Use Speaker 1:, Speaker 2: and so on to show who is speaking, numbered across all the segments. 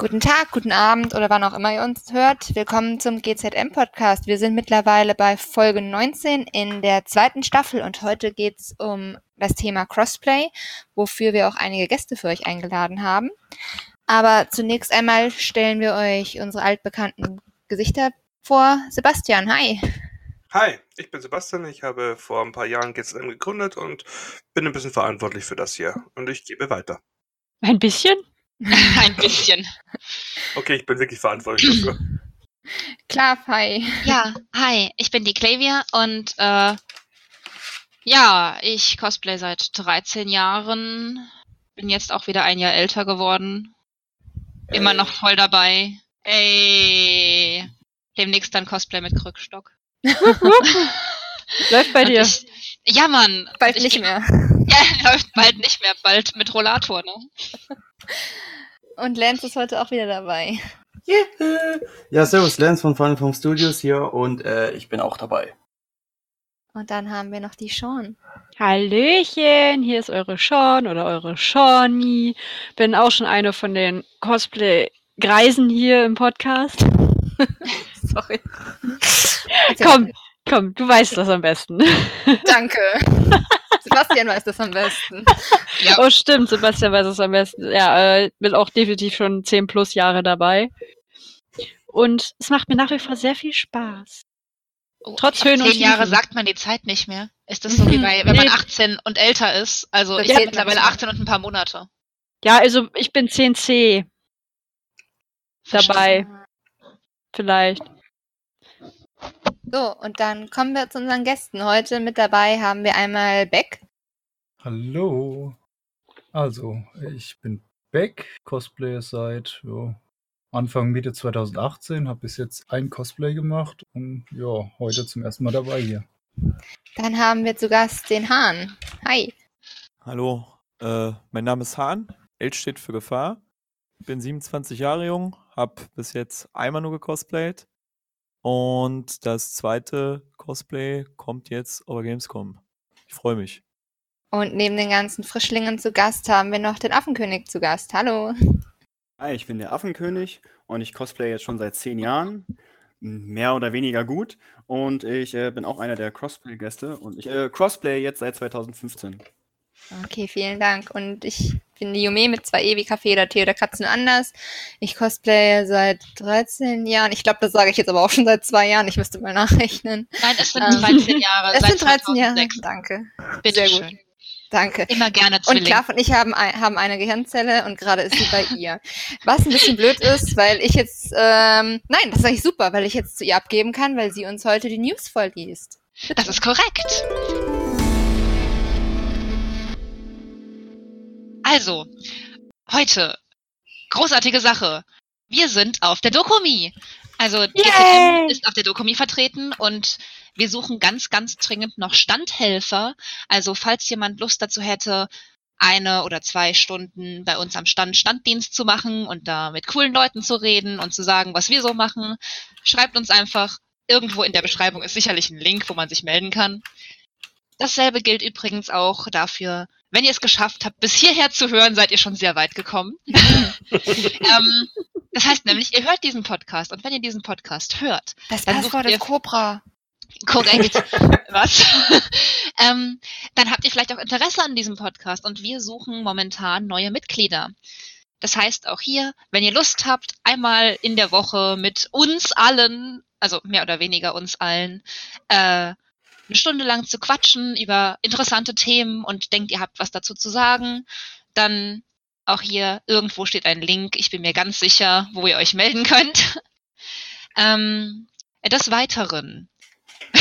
Speaker 1: Guten Tag, guten Abend oder wann auch immer ihr uns hört. Willkommen zum GZM Podcast. Wir sind mittlerweile bei Folge 19 in der zweiten Staffel und heute geht's um das Thema Crossplay, wofür wir auch einige Gäste für euch eingeladen haben. Aber zunächst einmal stellen wir euch unsere altbekannten Gesichter vor. Sebastian, hi.
Speaker 2: Hi, ich bin Sebastian. Ich habe vor ein paar Jahren GZM gegründet und bin ein bisschen verantwortlich für das hier. Und ich gebe weiter.
Speaker 3: Ein bisschen?
Speaker 4: Ein bisschen.
Speaker 2: Okay, ich bin wirklich verantwortlich dafür.
Speaker 1: Klar, hi.
Speaker 4: Ja, hi, ich bin die Clavia und äh, ja, ich cosplay seit 13 Jahren. Bin jetzt auch wieder ein Jahr älter geworden. Immer noch voll dabei. Ey. Demnächst dann Cosplay mit Krückstock.
Speaker 3: Läuft bei
Speaker 4: Und
Speaker 3: dir.
Speaker 4: Ich, ja, Mann.
Speaker 1: Bald
Speaker 4: ich,
Speaker 1: nicht mehr.
Speaker 4: Ja, läuft bald nicht mehr. Bald mit Rollator, ne?
Speaker 1: Und Lance ist heute auch wieder dabei.
Speaker 5: Ja, servus, Lance von Final Form Studios hier und äh, ich bin auch dabei.
Speaker 1: Und dann haben wir noch die Sean.
Speaker 3: Hallöchen, hier ist eure Sean oder eure Shawnee. Bin auch schon eine von den Cosplay-Greisen hier im Podcast.
Speaker 1: Sorry.
Speaker 3: Komm, komm, du weißt das am besten.
Speaker 1: Danke. Sebastian weiß das am besten.
Speaker 4: Ja.
Speaker 3: Oh, stimmt, Sebastian weiß es am besten. Ja, äh, bin auch definitiv schon 10 plus Jahre dabei. Und es macht mir nach wie vor sehr viel Spaß.
Speaker 4: Oh,
Speaker 3: Trotz Höhen und
Speaker 4: zehn Jahre
Speaker 3: Tiefen.
Speaker 4: sagt man die Zeit nicht mehr. Ist das so wie bei, wenn man
Speaker 3: Nee.
Speaker 4: 18 und älter ist? Also
Speaker 1: Das
Speaker 4: ich bin mittlerweile
Speaker 1: nicht mehr.
Speaker 4: 18 und ein paar Monate.
Speaker 3: Ja, also ich bin 10c dabei, vielleicht.
Speaker 1: So, und dann kommen wir zu unseren Gästen. Heute mit dabei haben wir einmal Beck.
Speaker 6: Hallo. Also, ich bin Beck, Cosplayer seit ja, Anfang Mitte 2018, habe bis jetzt ein Cosplay gemacht und ja, heute zum ersten Mal dabei hier.
Speaker 1: Dann haben wir zu Gast den Hahn. Hi.
Speaker 7: Hallo, äh, mein Name ist Hahn. L steht für Gefahr. Bin 27 Jahre jung, hab bis jetzt einmal nur gecosplayt. Und das zweite Cosplay kommt jetzt auf der Gamescom. Ich freue mich.
Speaker 1: Und neben den ganzen Frischlingen zu Gast haben wir noch den Affenkönig zu Gast. Hallo.
Speaker 5: Hi, ich bin der Affenkönig und ich cosplay jetzt schon seit zehn Jahren. Mehr oder weniger gut. Und ich äh, bin auch einer der Crossplay-Gäste und ich äh, crossplay jetzt seit 2015.
Speaker 1: Okay, vielen Dank. Und ich bin die Yume mit zwei E wie Kaffee oder Tee oder Katzen anders. Ich cosplaye seit 13 Jahren. Ich glaube, das sage ich jetzt aber auch schon seit zwei Jahren. Ich müsste mal nachrechnen.
Speaker 4: Nein, es sind
Speaker 1: Ähm,
Speaker 4: 13 Jahre.
Speaker 1: Es
Speaker 4: seit
Speaker 1: sind 13 Jahre.
Speaker 4: 2006.
Speaker 1: Danke.
Speaker 4: Bitte
Speaker 1: Sehr gut.
Speaker 4: schön.
Speaker 1: Danke.
Speaker 4: Immer gerne
Speaker 1: Und
Speaker 4: Zwilling.
Speaker 1: Klav und ich haben, ein, haben eine Gehirnzelle und gerade ist sie bei ihr. Was ein bisschen blöd ist, weil ich jetzt, ähm, nein, das ist eigentlich super, weil ich jetzt zu ihr abgeben kann, weil sie uns heute die News vorliest.
Speaker 4: Das ist korrekt. Also, heute, großartige Sache. Wir sind auf der Dokumi. Also, GTM ist auf der Dokumi vertreten und wir suchen ganz, ganz dringend noch Standhelfer. Also, falls jemand Lust dazu hätte, eine oder zwei Stunden bei uns am Stand Standdienst zu machen und da mit coolen Leuten zu reden und zu sagen, was wir so machen, schreibt uns einfach. Irgendwo in der Beschreibung ist sicherlich ein Link, wo man sich melden kann. Dasselbe gilt übrigens auch dafür, wenn ihr es geschafft habt, bis hierher zu hören, seid ihr schon sehr weit gekommen. ähm, das heißt nämlich, ihr hört diesen Podcast und wenn ihr diesen Podcast hört,
Speaker 1: Das
Speaker 4: Dann
Speaker 1: Passwort ist Cobra.
Speaker 4: korrekt, was? ähm, dann habt ihr vielleicht auch Interesse an diesem Podcast und wir suchen momentan neue Mitglieder. Das heißt auch hier, wenn ihr Lust habt, einmal in der Woche mit uns allen, also mehr oder weniger uns allen, äh, eine Stunde lang zu quatschen über interessante Themen und denkt, ihr habt was dazu zu sagen, dann auch hier irgendwo steht ein Link. Ich bin mir ganz sicher, wo ihr euch melden könnt. ähm, des Weiteren.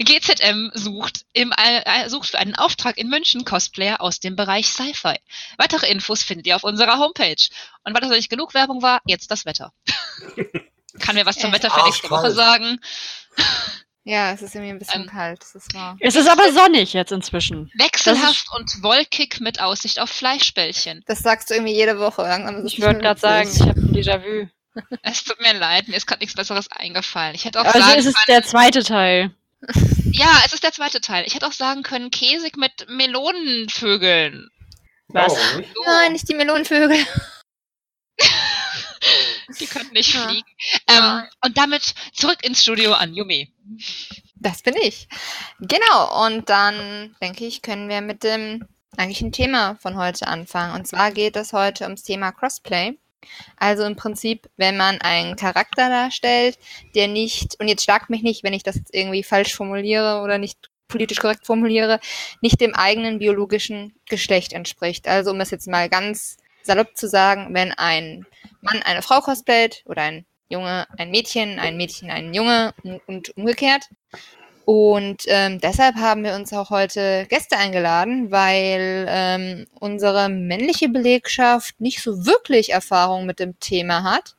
Speaker 4: GZM sucht, im, äh, sucht für einen Auftrag in München Cosplayer aus dem Bereich Sci-Fi. Weitere Infos findet ihr auf unserer Homepage. Und weil das nicht genug Werbung war, jetzt das Wetter. Kann mir was zum
Speaker 1: Äh,
Speaker 4: Wetter für nächste Woche sagen.
Speaker 1: Ja, es ist irgendwie ein bisschen
Speaker 4: Ähm,
Speaker 1: kalt. Ist wahr.
Speaker 3: Es ist aber sonnig jetzt inzwischen.
Speaker 4: Wechselhaft und wolkig mit Aussicht auf Fleischbällchen.
Speaker 1: Das sagst du irgendwie jede Woche. Langsam
Speaker 3: Ich würde gerade sagen, ich habe ein Déjà-vu.
Speaker 4: Es tut mir leid, mir ist gerade nichts Besseres eingefallen. Ich hätte auch
Speaker 3: Also
Speaker 4: sagen
Speaker 3: ist es
Speaker 4: können,
Speaker 3: der zweite Teil.
Speaker 4: ja, es ist der zweite Teil. Ich hätte auch sagen können, käsig mit Melonenvögeln.
Speaker 3: Was?
Speaker 4: So.
Speaker 1: Nein, nicht die Melonenvögel.
Speaker 4: Die können nicht
Speaker 1: Ja.
Speaker 4: fliegen. Ähm,
Speaker 1: Ja.
Speaker 4: und damit zurück ins Studio an Yume.
Speaker 1: Das bin ich. Genau, und dann denke ich, können wir mit dem eigentlichen Thema von heute anfangen. Und zwar geht es heute ums Thema Crossplay. Also im Prinzip, wenn man einen Charakter darstellt, der nicht, und jetzt schlagt mich nicht, wenn ich das jetzt irgendwie falsch formuliere oder nicht politisch korrekt formuliere, nicht dem eigenen biologischen Geschlecht entspricht. Also um es jetzt mal ganz salopp zu sagen, wenn ein Mann eine Frau cosplayt oder ein Junge ein Mädchen, ein Mädchen ein Junge und umgekehrt. Und ähm, deshalb haben wir uns auch heute Gäste eingeladen, weil ähm, unsere männliche Belegschaft nicht so wirklich Erfahrung mit dem Thema hat.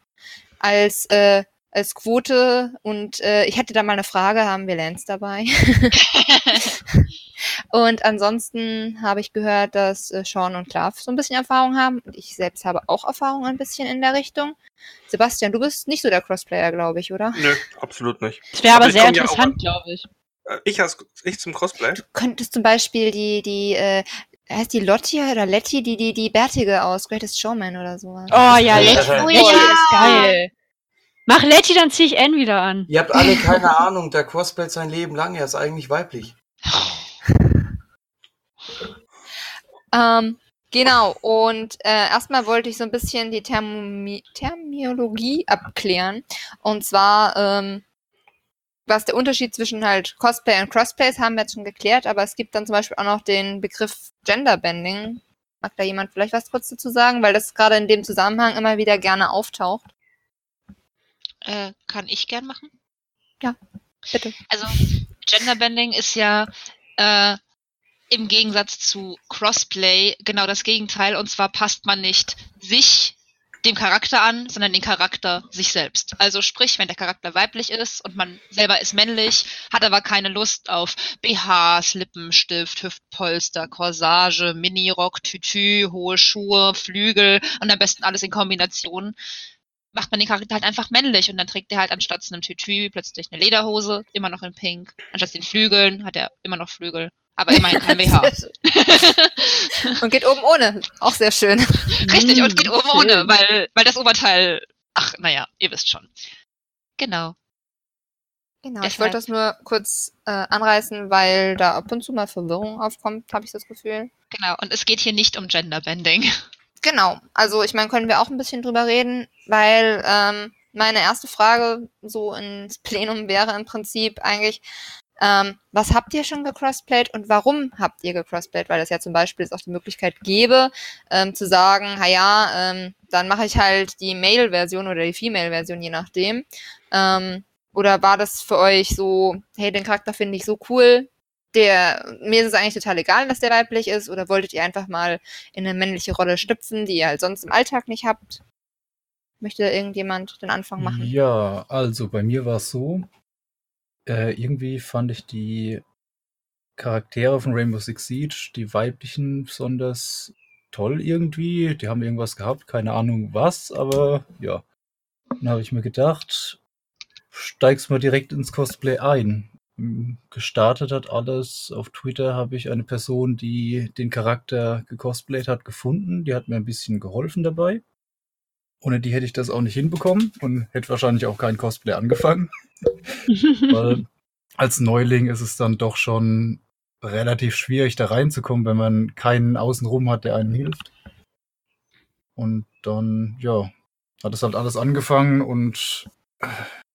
Speaker 1: Als, äh, als Quote und äh, ich hätte da mal eine Frage, haben wir Lance dabei? und ansonsten habe ich gehört, dass äh, Sean und Klav so ein bisschen Erfahrung haben und ich selbst habe auch Erfahrung ein bisschen in der Richtung. Sebastian, du bist nicht so der Crossplayer, glaube ich, oder?
Speaker 2: Nö, absolut nicht.
Speaker 3: Das wäre
Speaker 2: Aber
Speaker 3: aber sehr interessant, glaube ich.
Speaker 2: Äh, Ich, als, ich zum Cosplay?
Speaker 1: könntest zum Beispiel die, die, äh, heißt die Lotti oder Letty, die, die, die Bärtige aus Greatest Showman oder sowas.
Speaker 3: Oh ja,
Speaker 8: Letty- Oh
Speaker 4: ja.
Speaker 3: ist geil. Mach Letty, dann zieh ich N wieder an.
Speaker 8: Ihr habt alle keine Ahnung, der cosplayt sein Leben lang, er ist eigentlich weiblich.
Speaker 1: Ähm, genau, und äh, erstmal wollte ich so ein bisschen die Thermomi Terminologie abklären. Und zwar, ähm, was der Unterschied zwischen halt Cosplay und Crossplay ist, haben wir jetzt schon geklärt, aber es gibt dann zum Beispiel auch noch den Begriff Genderbending. Mag da jemand vielleicht was kurz dazu sagen, weil das gerade in dem Zusammenhang immer wieder gerne auftaucht.
Speaker 4: Äh, kann ich gern machen?
Speaker 1: Bitte.
Speaker 4: Also Genderbending ist ja äh, im Gegensatz zu Crossplay genau das Gegenteil. Und zwar passt man nicht sich dem Charakter an, sondern den Charakter sich selbst. Also sprich, wenn der Charakter weiblich ist und man selber ist männlich, hat aber keine Lust auf BHs, Lippenstift, Hüftpolster, Corsage, Minirock, Tütü, hohe Schuhe, Flügel und am besten alles in Kombination, macht man den Charakter halt einfach männlich und dann trägt er halt anstatt einem Tütü plötzlich eine Lederhose, immer noch in Pink. Anstatt den Flügeln hat er immer noch Flügel, aber immerhin kein BH.
Speaker 1: Und geht oben ohne. Auch sehr schön.
Speaker 4: Richtig, und geht oben
Speaker 3: schön.
Speaker 4: ohne, weil, weil das Oberteil, ach, naja, ihr wisst schon. Genau.
Speaker 1: Genau, ich
Speaker 4: Deshalb-
Speaker 1: wollte das nur kurz äh, anreißen, weil da ab und zu mal Verwirrung aufkommt, habe ich das Gefühl.
Speaker 4: Genau, und es geht hier nicht um Genderbending.
Speaker 1: Genau, also ich meine, können wir auch ein bisschen drüber reden, weil ähm, meine erste Frage so ins Plenum wäre im Prinzip eigentlich, ähm, was habt ihr schon gecrossplayt und warum habt ihr gecrossplayt? Weil es ja zum Beispiel auch die Möglichkeit gäbe, ähm, zu sagen, ha ja, ähm, dann mache ich halt die Male-Version oder die Female-Version, je nachdem. Ähm, oder war das für euch so, hey, den Charakter finde ich so cool, der, mir ist es eigentlich total egal, dass der weiblich ist, oder wolltet ihr einfach mal in eine männliche Rolle schlüpfen, die ihr halt sonst im Alltag nicht habt? Möchte irgendjemand den Anfang machen?
Speaker 6: Ja, also bei mir war es so, äh, irgendwie fand ich die Charaktere von Rainbow Six Siege, die weiblichen, besonders toll irgendwie. Die haben irgendwas gehabt, keine Ahnung was, aber ja. Dann habe ich mir gedacht, steigst mal direkt ins Cosplay ein. Gestartet hat alles. Auf Twitter habe ich eine Person, die den Charakter gecosplayt hat, gefunden. Die hat mir ein bisschen geholfen dabei. Ohne die hätte ich das auch nicht hinbekommen und hätte wahrscheinlich auch kein Cosplay angefangen. Weil als Neuling ist es dann doch schon relativ schwierig, da reinzukommen, wenn man keinen außenrum hat, der einem hilft. Und dann, ja, hat es halt alles angefangen und äh,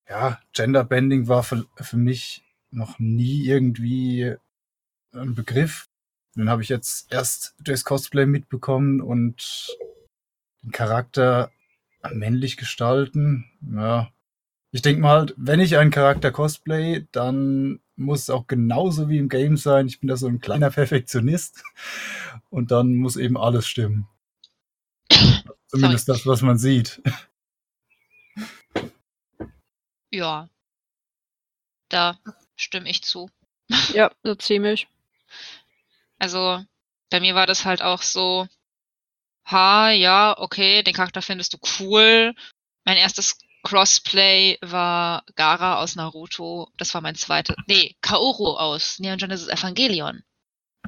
Speaker 6: ja, Genderbending war für, für mich noch nie irgendwie ein Begriff. Den habe ich jetzt erst durchs Cosplay mitbekommen und den Charakter männlich gestalten. Ja, ich denke mal, wenn ich einen Charakter cosplay, dann muss es auch genauso wie im Game sein. Ich bin da so ein kleiner Perfektionist und dann muss eben alles stimmen. Zumindest das, was man sieht.
Speaker 4: Ja. Da stimme ich zu.
Speaker 3: ja, so ziemlich.
Speaker 4: Also, bei mir war das halt auch so, ha, ja, okay, den Charakter findest du cool. Mein erstes Crossplay war Gara aus Naruto. Das war mein zweites. Nee, Kaoru aus Neon Genesis Evangelion.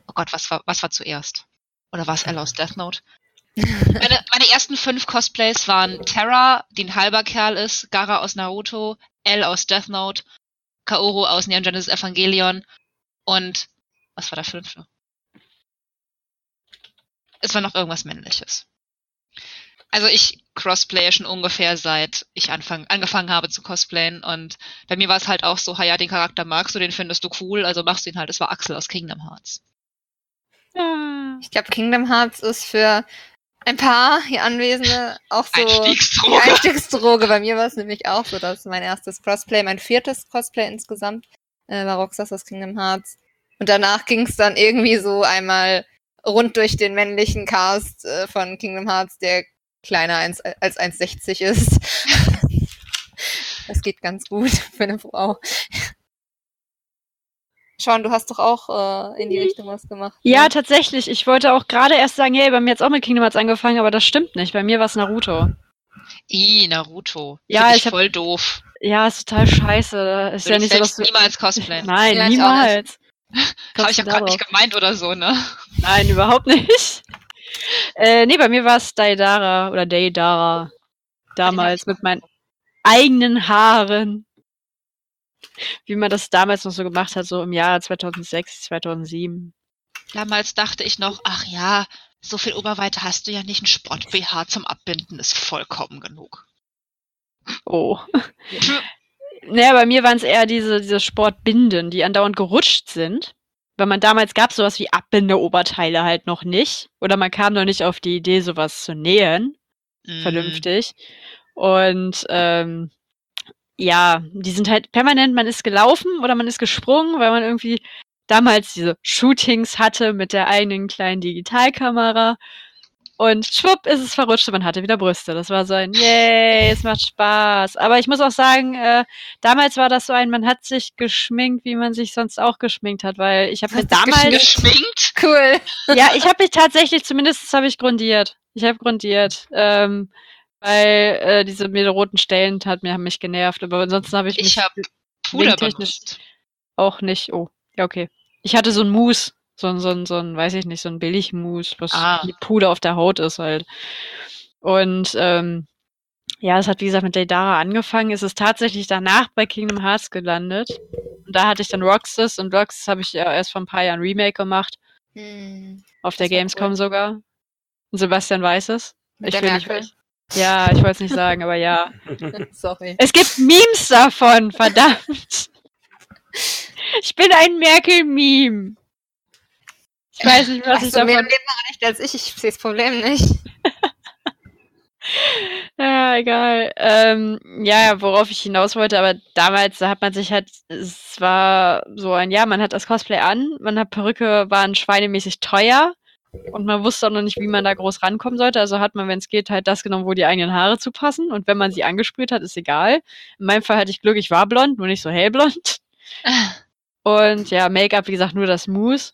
Speaker 4: Oh Gott, was war, was war zuerst? Oder war es Elle aus Death Note? Meine, meine ersten fünf Cosplays waren Terra, die ein halber Kerl ist, Gara aus Naruto, L aus Death Note, Kaoru aus Neon Genesis Evangelion und was war der fünfte? Es war noch irgendwas Männliches. Also ich cosplaye schon ungefähr seit ich anfang, angefangen habe zu cosplayen und bei mir war es halt auch so, ha ja, den Charakter magst du, den findest du cool, also machst du ihn halt. Es war Axel aus Kingdom Hearts.
Speaker 3: Ah.
Speaker 1: Ich glaube, Kingdom Hearts ist für ein paar hier Anwesende auch so
Speaker 4: Einstiegsdroge.
Speaker 1: die Einstiegsdroge. Bei mir war es nämlich auch so, dass mein erstes Cosplay, mein viertes Cosplay insgesamt, äh, war Roxas aus Kingdom Hearts. Und danach ging es dann irgendwie so einmal rund durch den männlichen Cast äh, von Kingdom Hearts, der kleiner als, als 1,60 ist. das geht ganz gut für eine Frau. Sean, du hast doch auch äh, in die Richtung was gemacht.
Speaker 3: Ja,
Speaker 1: ne?
Speaker 3: tatsächlich. Ich wollte auch gerade erst sagen, hey, bei mir hat's auch mit Kingdom Hearts angefangen, aber das stimmt nicht. Bei mir war's Naruto.
Speaker 4: I, Naruto.
Speaker 3: Ja, hab-
Speaker 4: voll doof.
Speaker 3: Ja, ist total scheiße. Ist
Speaker 4: Würde
Speaker 3: ja
Speaker 4: ich
Speaker 3: nicht so, dass du...
Speaker 4: niemals cosplayen.
Speaker 3: Nein, niemals.
Speaker 4: Habe ich ja gerade nicht gemeint oder so, ne?
Speaker 3: Nein, überhaupt nicht. Äh, nee, bei mir war es Daidara oder Daidara. Damals mit meinen eigenen Haaren. Wie man das damals noch so gemacht hat, so im Jahre 2006, 2007.
Speaker 4: Damals dachte ich noch, ach ja, so viel Oberweite hast du ja nicht. Ein Sport-BH zum Abbinden ist vollkommen genug.
Speaker 3: Oh. Naja, bei mir waren es eher diese, diese Sportbinden, die andauernd gerutscht sind. Weil man damals gab sowas wie Abbinde-Oberteile halt noch nicht. Oder man kam noch nicht auf die Idee, sowas zu nähen.
Speaker 4: Mm.
Speaker 3: vernünftig. Und ähm, ja, die sind halt permanent, man ist gelaufen oder man ist gesprungen, weil man irgendwie damals diese Shootings hatte mit der eigenen kleinen Digitalkamera. Und schwupp ist es verrutscht und man hatte wieder Brüste. Das war so ein Yay, es macht Spaß. Aber ich muss auch sagen, äh, damals war das so ein, man hat sich geschminkt, wie man sich sonst auch geschminkt hat, weil ich habe
Speaker 1: sich
Speaker 3: damals
Speaker 4: Geschminkt?
Speaker 1: Cool.
Speaker 3: ja, ich habe mich tatsächlich, zumindest habe ich grundiert. Ich habe grundiert. Ähm, weil äh, diese mit roten Stellen hat mir haben mich genervt, aber ansonsten habe ich mich
Speaker 4: Ich habe Puder benutzt.
Speaker 3: auch nicht. Oh, ja, okay. Ich hatte so ein Mousse, so ein, so ein, so ein, weiß ich nicht, so ein Billig-Mousse, was
Speaker 4: Ah.
Speaker 3: Puder auf der Haut ist halt. Und ähm, ja, es hat wie gesagt mit Deidara angefangen. Es ist tatsächlich danach bei Kingdom Hearts gelandet. Und da hatte ich dann Roxas und Roxas habe ich ja erst vor ein paar Jahren Remake gemacht,
Speaker 1: Hm.
Speaker 3: auf der
Speaker 1: Das
Speaker 3: Gamescom
Speaker 1: cool.
Speaker 3: sogar. Und Sebastian weiß es.
Speaker 1: Mit
Speaker 3: Ich will nicht,
Speaker 1: Merkel.
Speaker 3: ja, ich wollte es nicht sagen, aber ja.
Speaker 1: Sorry.
Speaker 3: Es gibt Memes davon, verdammt. Ich bin ein Merkel-Meme. Ich weiß nicht, was
Speaker 1: Weißt
Speaker 3: ich
Speaker 1: mehr
Speaker 3: davon.
Speaker 1: im Leben recht als ich? Ich sehe das Problem nicht.
Speaker 3: Ja, egal. Ähm, ja, worauf ich hinaus wollte, aber damals, da hat man sich halt, es war so ein, ja, man hat das Cosplay an, man hat Perücke, waren schweinemäßig teuer und man wusste auch noch nicht, wie man da groß rankommen sollte. Also hat man, wenn es geht, halt das genommen, wo die eigenen Haare zu passen und wenn man sie angesprüht hat, ist egal. In meinem Fall hatte ich Glück, ich war blond, nur nicht so hellblond. Und ja, Make-up, wie gesagt, nur das Mousse.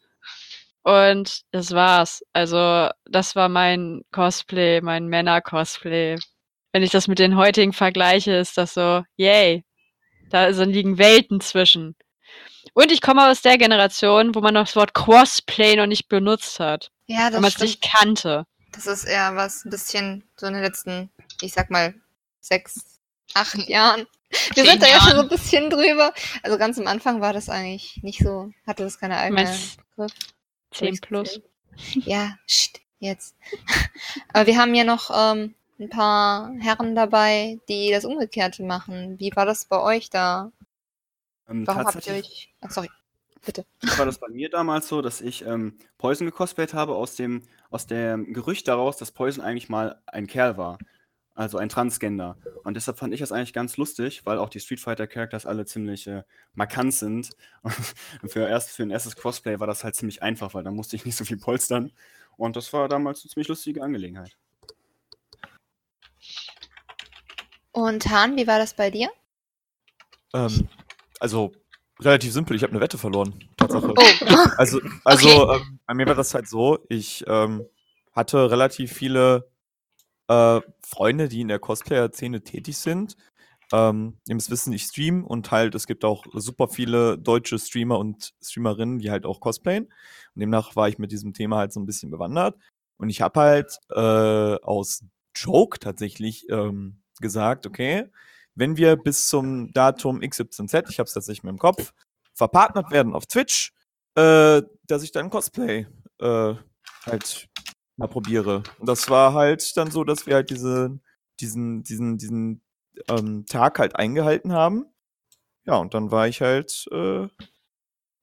Speaker 3: Und das war's. Also, das war mein Cosplay, mein Männer-Cosplay. Wenn ich das mit den heutigen vergleiche, ist das so, yay. Da liegen Welten zwischen. Und ich komme aus der Generation, wo man noch das Wort Cosplay noch nicht benutzt hat.
Speaker 1: Ja,
Speaker 3: Weil
Speaker 1: das
Speaker 3: man es nicht kannte.
Speaker 1: Das ist eher was ein bisschen so in den letzten, ich sag mal, sechs, acht Jahren. Wir sind da ja schon so ein bisschen drüber. Also ganz am Anfang war das eigentlich nicht so, hatte das keine eigene Begriff.
Speaker 3: 10 plus.
Speaker 1: Ja, sht, jetzt. Aber wir haben ja noch ähm, ein paar Herren dabei, die das Umgekehrte machen. Wie war das bei euch da?
Speaker 5: Ähm,
Speaker 1: Warum habt ihr euch. Ach, sorry. Bitte.
Speaker 5: war das bei mir damals so, dass ich ähm, Poison gecosplayt habe aus dem, aus dem Gerücht daraus, dass Poison eigentlich mal ein Kerl war. Also ein Transgender. Und deshalb fand ich das eigentlich ganz lustig, weil auch die Street Fighter Characters alle ziemlich äh, markant sind. Und für, erst, für ein erstes Cosplay war das halt ziemlich einfach, weil da musste ich nicht so viel polstern. Und das war damals eine ziemlich lustige Angelegenheit.
Speaker 1: Und Hahn, wie war das bei dir?
Speaker 7: Ähm, also relativ simpel, ich habe eine Wette verloren. Tatsache.
Speaker 1: Oh.
Speaker 7: Also, also ähm, bei mir war das halt so, ich ähm, hatte relativ viele äh, Freunde, die in der Cosplayer-Szene tätig sind. Ähm, ihr müsst wissen, ich stream und halt, es gibt auch super viele deutsche Streamer und Streamerinnen, die halt auch cosplayen. Und demnach war ich mit diesem Thema halt so ein bisschen bewandert. Und ich habe halt äh, aus Joke tatsächlich ähm, gesagt, okay, wenn wir bis zum Datum XYZ, ich habe es tatsächlich mehr im Kopf, verpartnert werden auf Twitch, äh, dass ich dann Cosplay äh, halt mal probiere. Und das war halt dann so, dass wir halt diese, diesen, diesen, diesen ähm, Tag halt eingehalten haben. Ja, und dann war ich halt äh,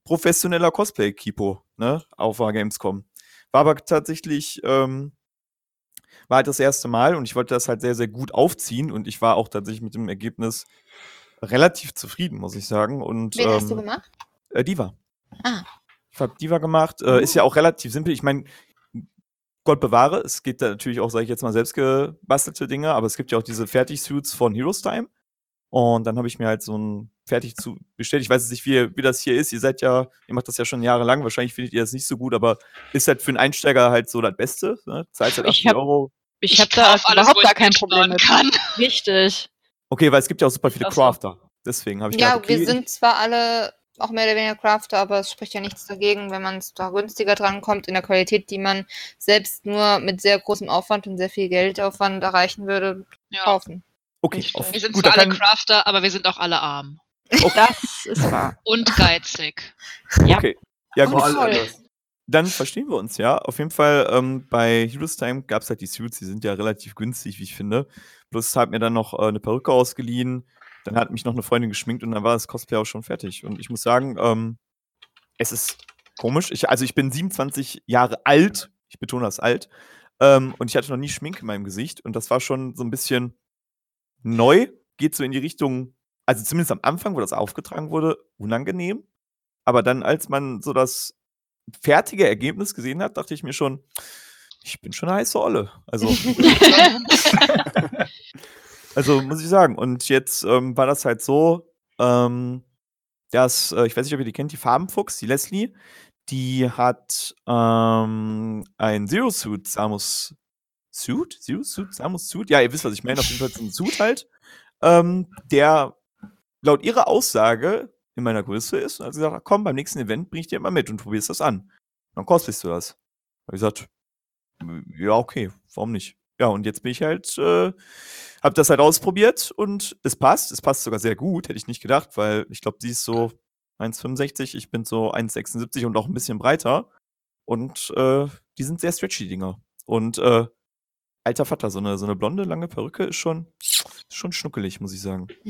Speaker 7: professioneller Cosplay-Kipo, ne, auf war Gamescom. War aber tatsächlich, ähm, war halt das erste Mal und ich wollte das halt sehr, sehr gut aufziehen und ich war auch tatsächlich mit dem Ergebnis relativ zufrieden, muss ich sagen. Und,
Speaker 1: Wen
Speaker 7: ähm,
Speaker 1: hast du gemacht?
Speaker 7: Äh, Diva.
Speaker 1: Ah.
Speaker 7: Ich habe Diva gemacht. Äh, ist ja auch relativ simpel. Ich meine, Gott bewahre, es gibt da natürlich auch, sage ich jetzt mal, selbstgebastelte Dinge, aber es gibt ja auch diese Fertig-Suits von Heroes Time. Und dann habe ich mir halt so ein fertig zu bestellt. Ich weiß jetzt nicht, wie, wie das hier ist. Ihr seid ja, ihr macht das ja schon jahrelang. Wahrscheinlich findet ihr das nicht so gut, aber ist halt für einen Einsteiger halt so das Beste. Ne? Zahlt halt
Speaker 3: Ich
Speaker 7: 80
Speaker 3: hab-
Speaker 7: Euro.
Speaker 3: Ich habe da
Speaker 4: alles,
Speaker 3: überhaupt gar
Speaker 4: ich
Speaker 3: kein Problem mit.
Speaker 4: kann.
Speaker 3: Richtig.
Speaker 7: Okay, weil es gibt ja auch super viele. Crafter. Deswegen habe ich
Speaker 1: Ja,
Speaker 7: gedacht, okay,
Speaker 1: wir sind zwar alle auch mehr oder weniger Crafter, aber es spricht ja nichts dagegen, wenn man es da günstiger dran kommt in der Qualität, die man selbst nur mit sehr großem Aufwand und sehr viel Geldaufwand erreichen würde,
Speaker 4: Ja.
Speaker 1: kaufen.
Speaker 7: okay, auf,
Speaker 4: Wir sind
Speaker 7: gut,
Speaker 4: zwar alle
Speaker 7: kann,
Speaker 4: Crafter, aber wir sind auch alle arm.
Speaker 3: Das ist wahr.
Speaker 4: Und geizig.
Speaker 3: Ja.
Speaker 7: okay. Ja, gut.
Speaker 8: etwas.
Speaker 7: Dann verstehen wir uns, ja. Auf jeden Fall, ähm, bei Heroes Time gab es halt die Suits, die sind ja relativ günstig, wie ich finde. Plus hat mir dann noch äh, eine Perücke ausgeliehen. Dann hat mich noch eine Freundin geschminkt und dann war das Cosplay auch schon fertig. Und ich muss sagen, ähm, es ist komisch. Ich, also ich bin 27 Jahre alt, ich betone das alt, ähm, und ich hatte noch nie Schminke in meinem Gesicht. Und das war schon so ein bisschen neu, geht so in die Richtung, also zumindest am Anfang, wo das aufgetragen wurde, unangenehm. Aber dann, als man so das fertige Ergebnis gesehen hat, dachte ich mir schon, ich bin schon eine heiße Olle. Also, also muss ich sagen. Und jetzt ähm, war das halt so, ähm, dass, äh, ich weiß nicht, ob ihr die kennt, die Farbenfuchs, die Leslie, die hat ähm, ein Zero-Suit Samus Suit? Zero-Suit? Samus Suit? Ja, ihr wisst, was ich meine. Auf jeden Fall so ein Suit halt, ähm, der laut ihrer Aussage in meiner Größe ist. Und hat gesagt, komm, beim nächsten Event bring ich dir mal mit und probierst das an. Dann cosplayst du das. Hab ich gesagt, ja, okay, warum nicht? Ja, und jetzt bin ich halt, äh, hab das halt ausprobiert und es passt. Es passt sogar sehr gut, hätte ich nicht gedacht, weil ich glaube, sie ist so 1,65, ich bin so 1,76 und auch ein bisschen breiter. Und äh, die sind sehr stretchy, Dinger. Und äh, alter Vater, so eine, so eine blonde, lange Perücke ist schon, ist schon schnuckelig, muss ich sagen.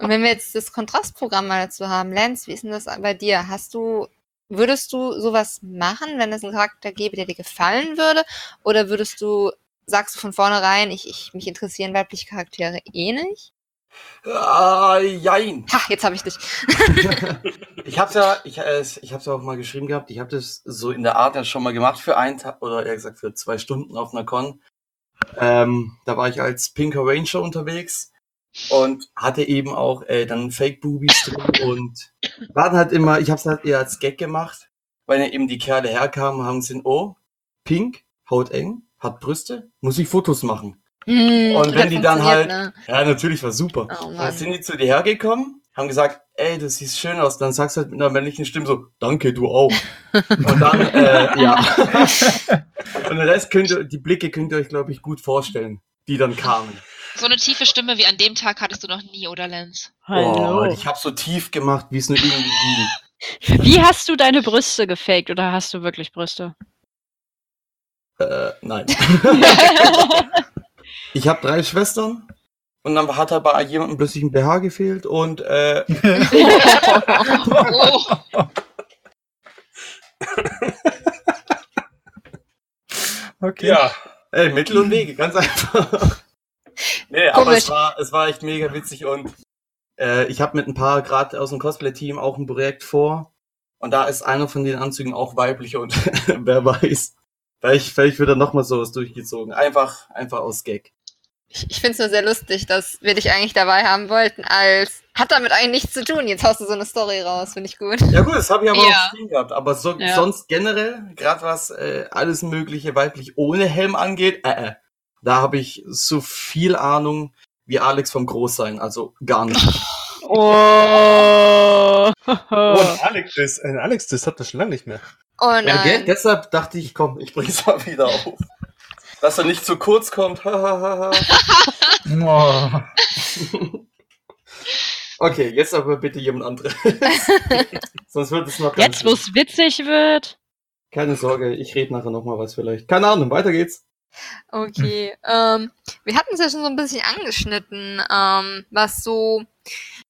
Speaker 1: Und wenn wir jetzt das Kontrastprogramm mal dazu haben, Lance, wie ist denn das bei dir? Hast du, würdest du sowas machen, wenn es einen Charakter gäbe, der dir gefallen würde? Oder würdest du, sagst du von vornherein, ich, ich mich interessieren weibliche Charaktere eh nicht?
Speaker 8: Ah, jein.
Speaker 1: Ha, jetzt habe ich dich.
Speaker 8: Ich hab's ja, ich, äh, ich hab's ja auch mal geschrieben gehabt. Ich habe das so in der Art ja schon mal gemacht für einen Tag oder eher gesagt für zwei Stunden auf einer Con. Ähm, da war ich als Pinker Ranger unterwegs und hatte eben auch äh, dann Fake Boobies drin und waren halt immer, ich hab's halt eher als Gag gemacht, weil ja eben die Kerle herkamen, haben sie oh, pink, hauteng, hat Brüste, muss ich Fotos machen.
Speaker 1: Hm,
Speaker 8: Und wenn die dann halt-
Speaker 1: Ne?
Speaker 8: Ja, natürlich war super.
Speaker 1: Oh
Speaker 8: Dann sind die zu dir hergekommen, haben gesagt, ey, das sieht schön aus. Dann sagst du halt mit einer männlichen Stimme so, danke, du auch. Und dann, äh, ja. Und den Rest könnt ihr, die Blicke könnt ihr euch, glaube ich, gut vorstellen, die dann kamen.
Speaker 4: So eine tiefe Stimme wie an dem Tag hattest du noch nie, oder Lenz?
Speaker 3: Hallo.
Speaker 8: Oh, ich habe so tief gemacht, wie es nur irgendwie ging.
Speaker 3: Wie hast du deine Brüste gefaked oder hast du wirklich Brüste?
Speaker 8: Äh, nein. Ich habe drei Schwestern und dann hat halt bei jemandem plötzlich ein BH gefehlt und äh,
Speaker 4: Oh,
Speaker 6: Okay.
Speaker 8: Ja, ey, Mittel und Wege, ganz einfach. Nee, aber es war, es war echt mega witzig und äh, ich habe mit ein paar gerade aus dem Cosplay-Team auch ein Projekt vor und da ist einer von den Anzügen auch weiblich und wer weiß, vielleicht, vielleicht wird er nochmal sowas durchgezogen. Einfach, einfach aus Gag.
Speaker 1: Ich, ich finde es nur sehr lustig, dass wir dich eigentlich dabei haben wollten, als hat damit eigentlich nichts zu tun. Jetzt haust du so eine Story raus, finde ich gut.
Speaker 8: Ja gut, das habe ich aber
Speaker 4: Ja.
Speaker 8: auch stehen gehabt, aber so,
Speaker 3: Ja.
Speaker 8: sonst generell, gerade was äh, alles mögliche weiblich ohne Helm angeht, äh, äh, da habe ich so viel Ahnung wie Alex vom Großsein, also gar nicht.
Speaker 3: Oh.
Speaker 2: Ein Alex, das, ein Alex, das hat das schon lange nicht mehr.
Speaker 1: Oh
Speaker 8: Ja, gell?
Speaker 1: nein.
Speaker 8: Deshalb dachte ich, komm, ich bring's mal wieder auf. Dass er nicht zu kurz kommt.
Speaker 6: Oh,
Speaker 8: okay, jetzt aber bitte jemand anderes. Sonst wird es noch ganz
Speaker 3: Jetzt, wo es witzig wird.
Speaker 8: Keine Sorge, ich rede nachher noch mal was vielleicht. Keine Ahnung, weiter geht's.
Speaker 1: Okay. Ähm, wir hatten es ja schon so ein bisschen angeschnitten, ähm, was so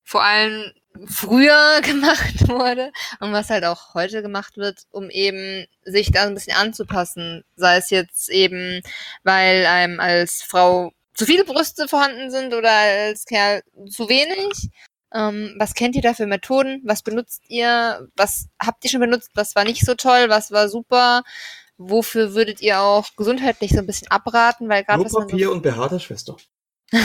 Speaker 1: vor allem früher gemacht wurde und was halt auch heute gemacht wird, um eben sich da ein bisschen anzupassen. Sei es jetzt eben, weil einem als Frau zu viele Brüste vorhanden sind oder als Kerl zu wenig. Ähm, was kennt ihr da für Methoden? Was benutzt ihr? Was habt ihr schon benutzt? Was war nicht so toll? Was war super? Wofür würdet ihr auch gesundheitlich so ein bisschen abraten? Weil gerade was man so
Speaker 8: und behaarter Schwester.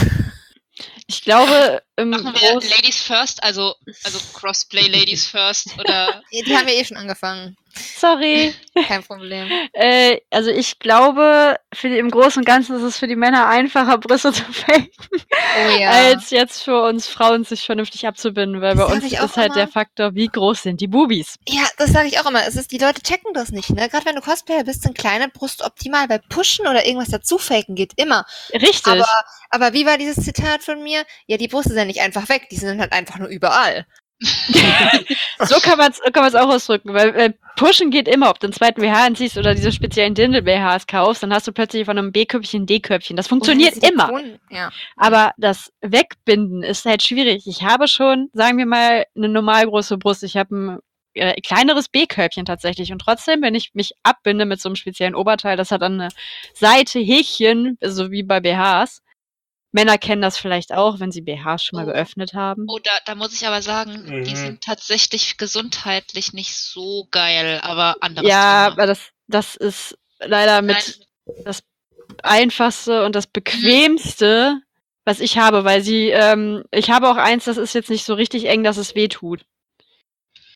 Speaker 3: Ich glaube, im
Speaker 4: Machen wir Ladies First, also, also Crossplay Ladies First oder
Speaker 1: Die haben ja eh schon angefangen.
Speaker 3: Sorry.
Speaker 1: Kein Problem.
Speaker 3: Äh, also ich glaube, für die, im Großen und Ganzen ist es für die Männer einfacher, Brüste zu faken,
Speaker 1: Oh ja.
Speaker 3: als jetzt für uns Frauen sich vernünftig abzubinden, weil
Speaker 1: Das
Speaker 3: bei uns ist
Speaker 1: auch
Speaker 3: halt der
Speaker 1: immer.
Speaker 3: Faktor, wie groß sind die Bubis.
Speaker 1: ja, das sage ich auch immer. Es ist, die Leute checken das nicht, ne? Gerade wenn du Cosplayer bist, sind kleine Brust optimal, weil pushen oder irgendwas dazu faken geht immer.
Speaker 3: Richtig.
Speaker 1: Aber, aber wie war dieses Zitat von mir? Ja, die Brüste sind nicht einfach weg, die sind halt einfach nur überall.
Speaker 3: So kann man es kann man's auch ausdrücken, weil äh, Pushen geht immer, ob du einen zweiten BH anziehst oder diese speziellen Dindel-BHs kaufst, dann hast du plötzlich von einem B-Köpfchen ein D-Köpfchen. Das funktioniert
Speaker 1: Oder
Speaker 3: immer.
Speaker 1: Ja.
Speaker 3: Aber das Wegbinden ist halt schwierig. Ich habe schon, sagen wir mal, eine normal große Brust. Ich habe ein äh, kleineres B-Körbchen tatsächlich. Und trotzdem, wenn ich mich abbinde mit so einem speziellen Oberteil, das hat an der Seite Häkchen, so wie bei BHs. Männer kennen das vielleicht auch, wenn sie BHs schon mal
Speaker 4: Oh.
Speaker 3: geöffnet haben.
Speaker 4: Oh, da, da muss ich aber sagen, die
Speaker 2: Mhm.
Speaker 4: sind tatsächlich gesundheitlich nicht so geil, aber anderes
Speaker 3: ja,
Speaker 4: Thema.
Speaker 3: aber das, das ist leider mit
Speaker 4: Nein,
Speaker 3: das einfachste und das bequemste, was ich habe, weil sie, ähm, ich habe auch eins, das ist jetzt nicht so richtig eng, dass es weh tut.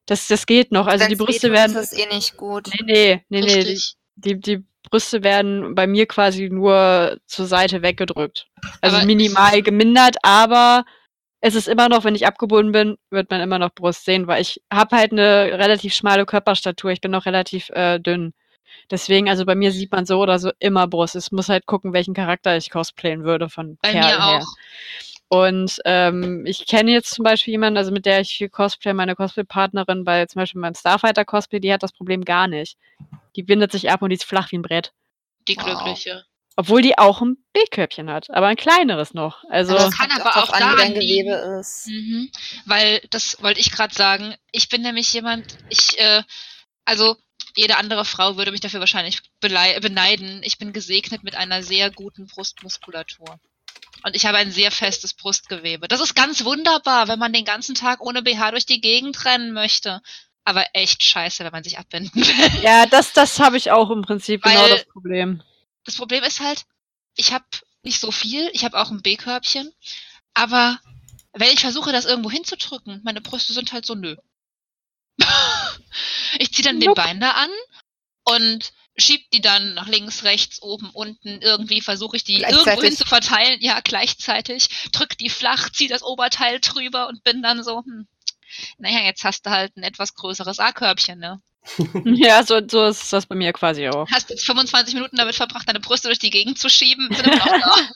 Speaker 3: Das, das geht noch. Also die
Speaker 1: Wenn's
Speaker 3: Brüste
Speaker 1: wehtut,
Speaker 3: werden.
Speaker 1: ist das eh nicht gut.
Speaker 3: Nee, nee, nee, nee. Die,
Speaker 4: richtig.
Speaker 3: die, die Brüste werden bei mir quasi nur zur Seite weggedrückt. Also
Speaker 4: Aber-
Speaker 3: minimal gemindert, aber es ist immer noch, wenn ich abgebunden bin, wird man immer noch Brust sehen, weil ich habe halt eine relativ schmale Körperstatur. Ich bin noch relativ äh, dünn. Deswegen, also bei mir sieht man so oder so immer Brust. Es muss halt gucken, welchen Charakter ich cosplayen würde von
Speaker 4: Bei
Speaker 3: Kerl
Speaker 4: mir
Speaker 3: her.
Speaker 4: Auch.
Speaker 3: Und ähm, ich kenne jetzt zum Beispiel jemanden, also mit der ich viel Cosplay, meine Cosplay-Partnerin bei zum Beispiel meinem Starfighter-Cosplay, die hat das Problem gar nicht. Die windet sich ab und die ist flach wie ein Brett.
Speaker 4: Die
Speaker 1: Wow.
Speaker 4: Glückliche.
Speaker 3: Obwohl die auch ein B-Körbchen hat, aber ein kleineres noch. Also,
Speaker 4: Das kann aber auch
Speaker 1: an, wie
Speaker 4: daran.
Speaker 1: Gewebe ist.
Speaker 4: Mhm. Weil, das wollte ich gerade sagen, ich bin nämlich jemand, ich, äh, also jede andere Frau würde mich dafür wahrscheinlich beneiden. Ich bin gesegnet mit einer sehr guten Brustmuskulatur. Und ich habe ein sehr festes Brustgewebe. Das ist ganz wunderbar, wenn man den ganzen Tag ohne BH durch die Gegend rennen möchte. Aber echt scheiße, wenn man sich abbinden will.
Speaker 3: ja, das, das habe ich auch im Prinzip genau
Speaker 4: Weil-
Speaker 3: das Problem.
Speaker 4: Das Problem ist halt, ich habe nicht so viel, ich habe auch ein B-Körbchen, aber wenn ich versuche, das irgendwo hinzudrücken, meine Brüste sind halt so nö. ich ziehe dann den
Speaker 3: Nope.
Speaker 4: Binder an und schieb die dann nach links, rechts, oben, unten. Irgendwie versuche ich die
Speaker 1: Gleichzeitig.
Speaker 4: irgendwo hin zu verteilen. Ja, gleichzeitig. Drück die flach, zieh das Oberteil drüber und bin dann so, hm, naja, jetzt hast du halt ein etwas größeres A-Körbchen, ne?
Speaker 3: Ja, so, so ist das bei mir quasi auch.
Speaker 4: Hast jetzt 25 Minuten damit verbracht, deine Brüste durch die Gegend zu schieben, sind immer noch da.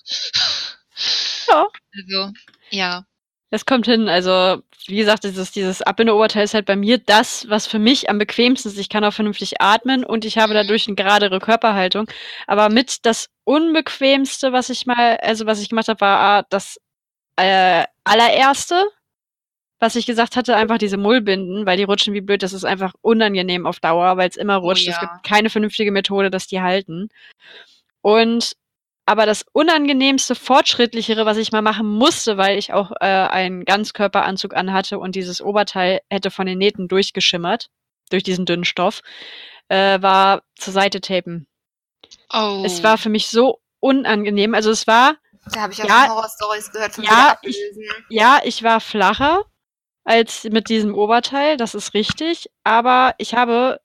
Speaker 3: Ja.
Speaker 4: Also, ja.
Speaker 3: Das kommt hin. Also, wie gesagt, dieses, dieses Abbindeoberteil ist halt bei mir das, was für mich am bequemsten ist. Ich kann auch vernünftig atmen und ich habe
Speaker 4: Mhm.
Speaker 3: dadurch eine geradere Körperhaltung. Aber mit das Unbequemste, was ich mal, also was ich gemacht habe, war ah, das äh, allererste, was ich gesagt hatte, einfach diese Mullbinden, weil die rutschen wie blöd. Das ist einfach unangenehm auf Dauer, weil es immer
Speaker 4: Oh
Speaker 3: rutscht. Es
Speaker 4: ja.
Speaker 3: gibt keine vernünftige Methode, dass die halten. Und aber das unangenehmste, fortschrittlichere, was ich mal machen musste, weil ich auch äh, einen Ganzkörperanzug anhatte und dieses Oberteil hätte von den Nähten durchgeschimmert, durch diesen dünnen Stoff, äh, war zur Seite tapen.
Speaker 4: Oh.
Speaker 3: Es war für mich so unangenehm. Also es war,
Speaker 1: Da habe ich auch
Speaker 3: Ja.
Speaker 1: Horror-Stories gehört von
Speaker 3: ja, ich- ja, ich war flacher als mit diesem Oberteil, das ist richtig, aber ich habe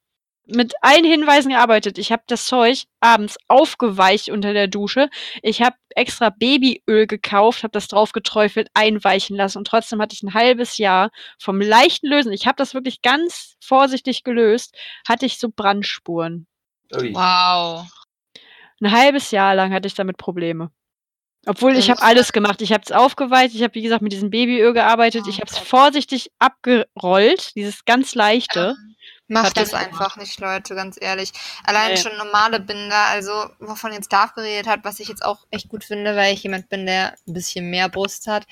Speaker 3: mit allen Hinweisen gearbeitet. Ich habe das Zeug abends aufgeweicht unter der Dusche. Ich habe extra Babyöl gekauft, habe das drauf geträufelt, einweichen lassen und trotzdem hatte ich ein halbes Jahr vom leichten Lösen. Ich habe das wirklich ganz vorsichtig gelöst, hatte ich so Brandspuren.
Speaker 8: Ui.
Speaker 4: Wow.
Speaker 3: Ein halbes Jahr lang hatte ich damit Probleme. Obwohl ich habe alles gemacht. Ich habe es aufgeweicht, ich habe wie gesagt mit diesem Babyöl gearbeitet, ich habe es vorsichtig abgerollt, dieses ganz leichte.
Speaker 1: Macht das einfach nicht, Leute, ganz ehrlich. Allein
Speaker 3: Nee.
Speaker 1: schon normale Binder, also wovon jetzt Darf geredet hat, was ich jetzt auch echt gut finde, weil ich jemand bin, der ein bisschen mehr Brust hat,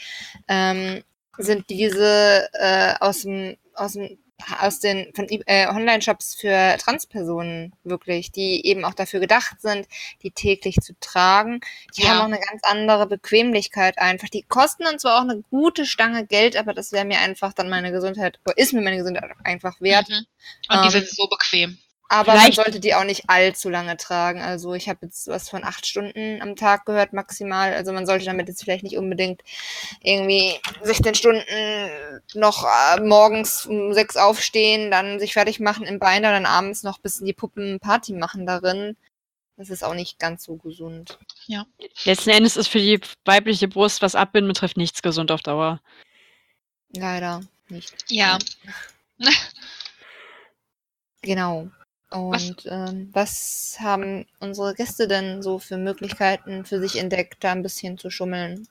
Speaker 1: ähm, sind diese äh, aus dem, aus dem aus den von äh, Online-Shops für Transpersonen wirklich, die eben auch dafür gedacht sind, die täglich zu tragen. Die
Speaker 4: Ja.
Speaker 1: haben auch eine ganz andere Bequemlichkeit einfach. Die kosten dann zwar auch eine gute Stange Geld, aber das wäre mir einfach dann meine Gesundheit, oder ist mir meine Gesundheit einfach wert.
Speaker 4: Mhm. Und die
Speaker 1: Ähm,
Speaker 4: sind so bequem.
Speaker 1: Aber man
Speaker 3: Vielleicht-
Speaker 1: sollte die auch nicht allzu lange tragen. Also ich habe jetzt was von acht Stunden am Tag gehört, maximal. Also man sollte damit jetzt vielleicht nicht unbedingt irgendwie 16 Stunden noch äh, morgens um sechs aufstehen, dann sich fertig machen im Bein, dann abends noch bis in die Puppen Party machen darin. Das ist auch nicht ganz so gesund.
Speaker 3: Letzten Endes ist für die weibliche Brust, was Abbinden betrifft, nichts gesund auf Dauer.
Speaker 1: Leider nicht.
Speaker 4: Ja.
Speaker 1: Genau. Und ähm, was haben unsere Gäste denn so für Möglichkeiten für sich entdeckt, da ein bisschen zu schummeln?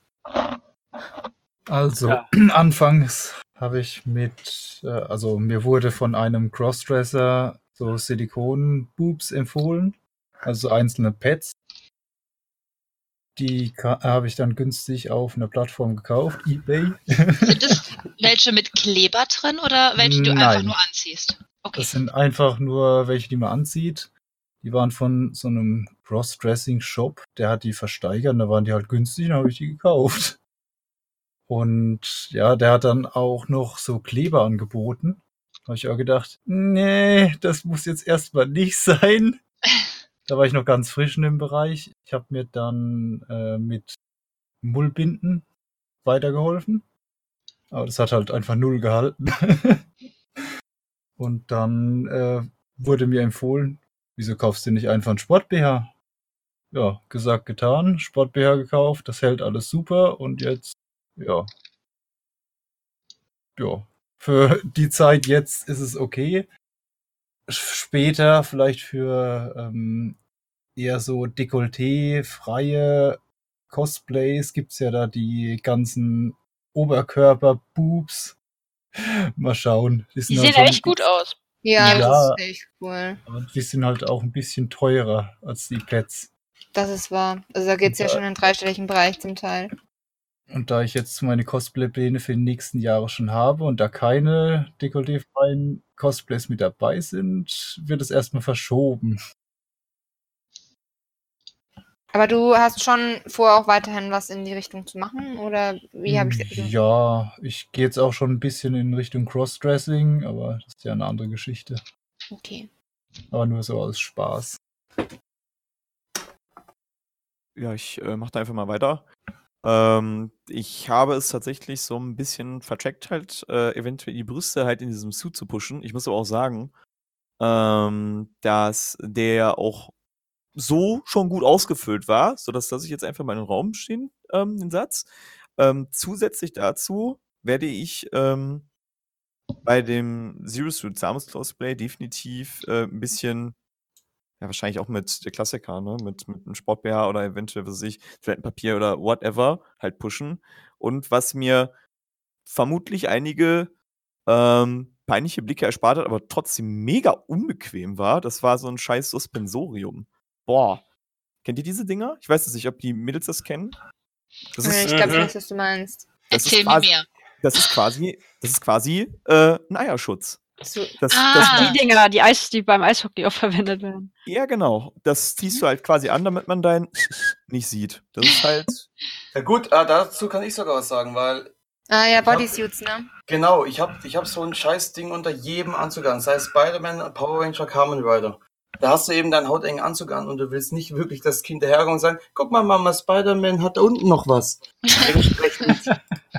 Speaker 6: Also,
Speaker 5: Ja.
Speaker 6: anfangs habe ich mit, äh, also mir wurde von einem Crossdresser so Silikon-Boobs empfohlen, also einzelne Pads. Die habe ich dann günstig auf einer Plattform gekauft, eBay.
Speaker 4: Sind es welche mit Kleber drin oder welche du einfach nur anziehst? Okay.
Speaker 6: Das sind einfach nur welche, die man anzieht. Die waren von so einem Cross-Dressing-Shop, der hat die versteigert, und da waren die halt günstig, dann habe ich die gekauft. Und ja, der hat dann auch noch so Kleber angeboten. Da habe ich auch gedacht, nee, das muss jetzt erstmal nicht sein. Da war ich noch ganz frisch in dem Bereich. Ich habe mir dann äh, mit Mullbinden weitergeholfen. Aber das hat halt einfach null gehalten. Und dann äh, wurde mir empfohlen, wieso kaufst du nicht einfach einen Sport-BH? Ja, gesagt, getan, Sport-BH gekauft, das hält alles super und jetzt, ja. Ja, für die Zeit jetzt ist es okay. Später vielleicht für ähm, eher so Dekolleté-freie Cosplays gibt's ja da die ganzen Oberkörper-Boobs. Mal schauen.
Speaker 3: Die
Speaker 6: sind
Speaker 3: sehen
Speaker 6: halt
Speaker 3: echt gut aus.
Speaker 1: Ja,
Speaker 6: Ja.
Speaker 1: das ist echt cool.
Speaker 6: aber die sind halt auch ein bisschen teurer als die Pads.
Speaker 1: Das ist wahr. Also da geht's ja
Speaker 6: Ja.
Speaker 1: schon in den dreistelligen Bereich zum Teil.
Speaker 6: Und da ich jetzt meine Cosplay-Pläne für die nächsten Jahre schon habe und da keine dekolleté-freien Cosplays mit dabei sind, wird es erstmal verschoben.
Speaker 1: Aber du hast schon vor, auch weiterhin was in die Richtung zu machen? Oder wie habe ich das?
Speaker 6: Ja, ich gehe jetzt auch schon ein bisschen in Richtung Crossdressing, aber das ist ja eine andere Geschichte.
Speaker 1: Okay.
Speaker 6: Aber nur so aus Spaß.
Speaker 7: Ja, ich äh, mache da einfach mal weiter. Ähm, ich habe es tatsächlich so ein bisschen vercheckt, halt, äh, eventuell die Brüste halt in diesem Suit zu pushen. Ich muss aber auch sagen, ähm, dass der auch so schon gut ausgefüllt war, sodass dass ich jetzt einfach mal in den Raum stehen, ähm, den Satz. Ähm, zusätzlich dazu werde ich ähm, bei dem Zero Suit Samus Cosplay definitiv äh, ein bisschen ja, wahrscheinlich auch mit der Klassiker, ne? Mit, mit einem Sport-BH oder eventuell, was weiß ich, Toilettenpapier oder whatever halt pushen. Und was mir vermutlich einige ähm, peinliche Blicke erspart hat, aber trotzdem mega unbequem war, das war so ein scheiß Suspensorium. Boah. Kennt ihr diese Dinger? Ich weiß jetzt nicht, ob die Mädels das kennen. Das ist,
Speaker 1: ich glaube, ich
Speaker 2: Mhm.
Speaker 1: weiß, was du meinst.
Speaker 7: das ist
Speaker 4: Erzähl mir
Speaker 7: quasi,
Speaker 4: mehr.
Speaker 7: das ist quasi, das ist quasi äh, ein Eierschutz.
Speaker 1: So,
Speaker 7: Das,
Speaker 4: Ah.
Speaker 7: das,
Speaker 3: Die Dinger, die Eis, die beim Eishockey auch verwendet werden.
Speaker 7: ja, genau. Das ziehst du halt quasi an, damit man dein nicht sieht. Das ist halt.
Speaker 8: Ja gut, äh, dazu kann ich sogar was sagen, weil
Speaker 1: ah ja, Bodysuits, ne?
Speaker 8: genau, ich hab, ich hab so ein scheiß Ding unter jedem Anzug an. Sei es Spider-Man, Power Ranger, Kamen Rider. Da hast du eben deinen hautengen Anzug an und du willst nicht wirklich das Kind daherkommen und sagen, guck mal, Mama, Spider-Man hat da unten noch was.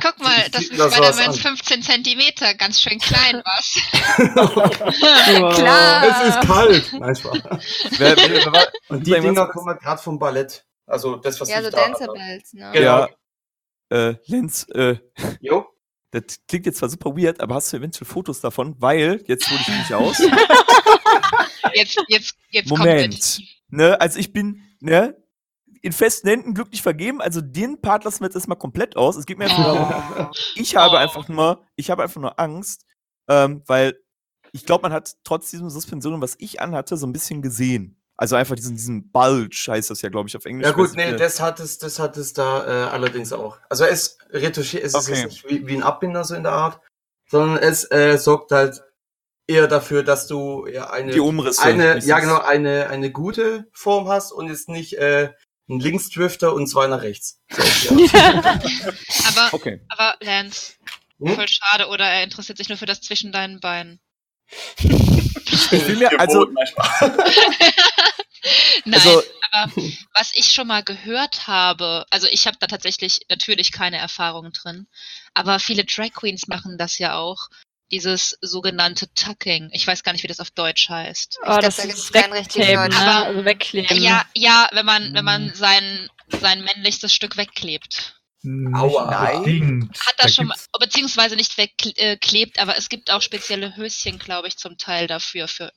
Speaker 4: Guck mal, das ist
Speaker 8: das sowas
Speaker 4: Spider-Mans
Speaker 8: an?
Speaker 4: 15 Zentimeter, ganz schön klein, was?
Speaker 1: Klar.
Speaker 8: Es ist kalt. Nein, Spaß. Und die Dinger kommen gerade vom Ballett. Also das, was
Speaker 1: Ja,
Speaker 8: ich
Speaker 1: so
Speaker 8: da.
Speaker 1: Danceables, ne?
Speaker 8: Genau.
Speaker 7: Ja. äh, Lenz, äh,
Speaker 8: Jo.
Speaker 7: das klingt jetzt zwar super weird, aber hast du eventuell Fotos davon? Weil, jetzt hole ich mich aus.
Speaker 4: Jetzt, jetzt, jetzt kommt
Speaker 7: Moment. Ne, also ich bin, ne, in festen Händen glücklich vergeben. Also den Part lassen wir jetzt erstmal komplett aus. Es geht mir einfach nur darum,
Speaker 4: Oh.
Speaker 7: ich habe
Speaker 4: Oh.
Speaker 7: einfach nur, ich habe einfach nur Angst, ähm, weil ich glaube, man hat trotz diesem Suspension, was ich anhatte, so ein bisschen gesehen. Also einfach diesen, diesen Bulge heißt das ja, glaube ich, auf Englisch.
Speaker 8: Ja gut, nee,
Speaker 7: nicht,
Speaker 8: das hat es, das hat es da äh, allerdings auch. Also es retuschiert, es ist
Speaker 7: Okay.
Speaker 8: jetzt nicht wie, wie ein Abbinder so in der Art, sondern es äh, sorgt halt eher dafür, dass du ja eine,
Speaker 7: die Umrisse.
Speaker 8: eine ja genau eine eine gute Form hast und jetzt nicht äh, ein Linksdrifter und zwei nach rechts. So, ja.
Speaker 4: Aber,
Speaker 7: Okay.
Speaker 4: aber Lance,
Speaker 8: Hm?
Speaker 4: voll schade, oder er interessiert sich nur für das zwischen deinen Beinen.
Speaker 7: Ich will mir, also.
Speaker 8: Nein,
Speaker 7: Also-
Speaker 4: aber was ich schon mal gehört habe, also ich habe da tatsächlich natürlich keine Erfahrung drin, aber viele Drag Queens machen das ja auch, dieses sogenannte Tucking. Ich weiß gar nicht, wie das auf Deutsch heißt.
Speaker 3: Oh,
Speaker 1: glaub,
Speaker 3: das
Speaker 1: da
Speaker 3: ist
Speaker 1: gibt's kein richtiges
Speaker 3: wegkleben,
Speaker 1: Deutsch.
Speaker 3: ne?
Speaker 4: Aber-
Speaker 3: Also wegkleben.
Speaker 4: Ja, ja, wenn man, wenn
Speaker 7: Mhm.
Speaker 4: man sein, sein männlichstes Stück wegklebt.
Speaker 8: Aua.
Speaker 6: unbedingt.
Speaker 4: Hat
Speaker 6: Da
Speaker 4: das schon mal,
Speaker 6: gibt's-
Speaker 4: beziehungsweise nicht wegklebt, aber es gibt auch spezielle Höschen, glaube ich, zum Teil dafür, für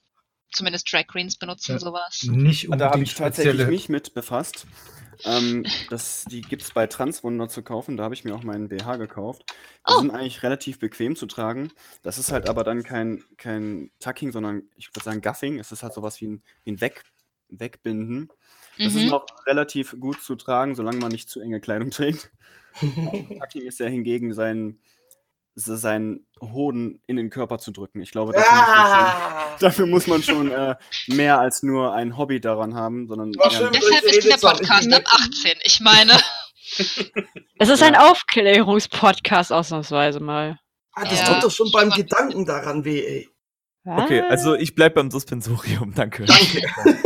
Speaker 4: zumindest Drag Queens benutzen
Speaker 6: Ja.
Speaker 4: sowas.
Speaker 6: Nicht
Speaker 5: Da habe
Speaker 6: unbedingt
Speaker 5: ich tatsächlich
Speaker 6: spezielle.
Speaker 5: mich mit befasst. Ähm, das, die gibt es bei Transwunder zu kaufen. Da habe ich mir auch meinen BH gekauft. Die
Speaker 4: Oh.
Speaker 5: sind eigentlich relativ bequem zu tragen. Das ist halt aber dann kein, kein Tucking, sondern ich würde sagen Guffing. Es ist halt sowas wie ein, wie ein Weg, Wegbinden. Das ist
Speaker 4: Mhm.
Speaker 5: noch relativ gut zu tragen, solange man nicht zu enge Kleidung trägt. Tucking ist ja hingegen sein, seinen Hoden in den Körper zu drücken. Ich glaube, dafür muss man schon,
Speaker 8: Ah!
Speaker 5: dafür muss man schon äh, mehr als nur ein Hobby daran haben, sondern.
Speaker 4: Deshalb ist dieser Podcast ab 18. Ich meine,
Speaker 3: Es ist ein
Speaker 5: Ja.
Speaker 3: Aufklärungspodcast ausnahmsweise mal.
Speaker 8: Ah, das
Speaker 4: Ja.
Speaker 8: tut doch schon beim Gedanken daran weh, ey.
Speaker 7: okay,
Speaker 3: Was?
Speaker 7: also ich bleib beim Suspensorium, danke.
Speaker 8: Danke.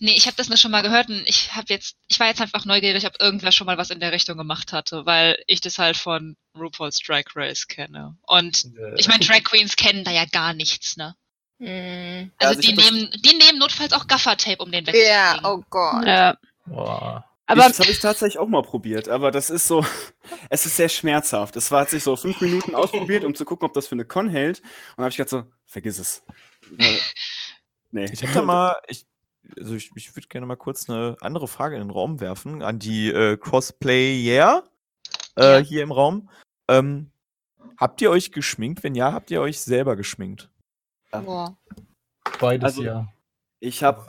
Speaker 4: nee, ich habe das nur schon mal gehört und ich habe jetzt, ich war jetzt einfach neugierig, ob irgendwer schon mal was in der Richtung gemacht hatte, weil ich das halt von RuPaul's Drag Race kenne. Und ich meine, Drag Queens kennen da ja gar nichts, ne?
Speaker 1: Hm.
Speaker 4: Also,
Speaker 5: also ich
Speaker 4: die nehmen, die nehmen notfalls auch Gaffertape, um den wegzukriegen.
Speaker 1: Ja, oh Gott.
Speaker 3: Ja.
Speaker 6: Boah.
Speaker 3: Aber
Speaker 5: das habe ich tatsächlich auch mal probiert, aber das ist so, es ist sehr schmerzhaft. Es war, hat sich so fünf Minuten ausprobiert, um zu gucken, ob das für eine Con hält. Und habe ich gedacht so, vergiss es. Nee.
Speaker 7: Ich hätte mal, ich, also ich, ich würde gerne mal kurz eine andere Frage in den Raum werfen an die äh, Cosplayer äh,
Speaker 4: Ja.
Speaker 7: hier im Raum. Ähm, habt ihr euch geschminkt? Wenn ja, habt ihr euch selber geschminkt?
Speaker 1: Boah.
Speaker 6: Beides
Speaker 5: Also-
Speaker 6: ja.
Speaker 5: Ich habe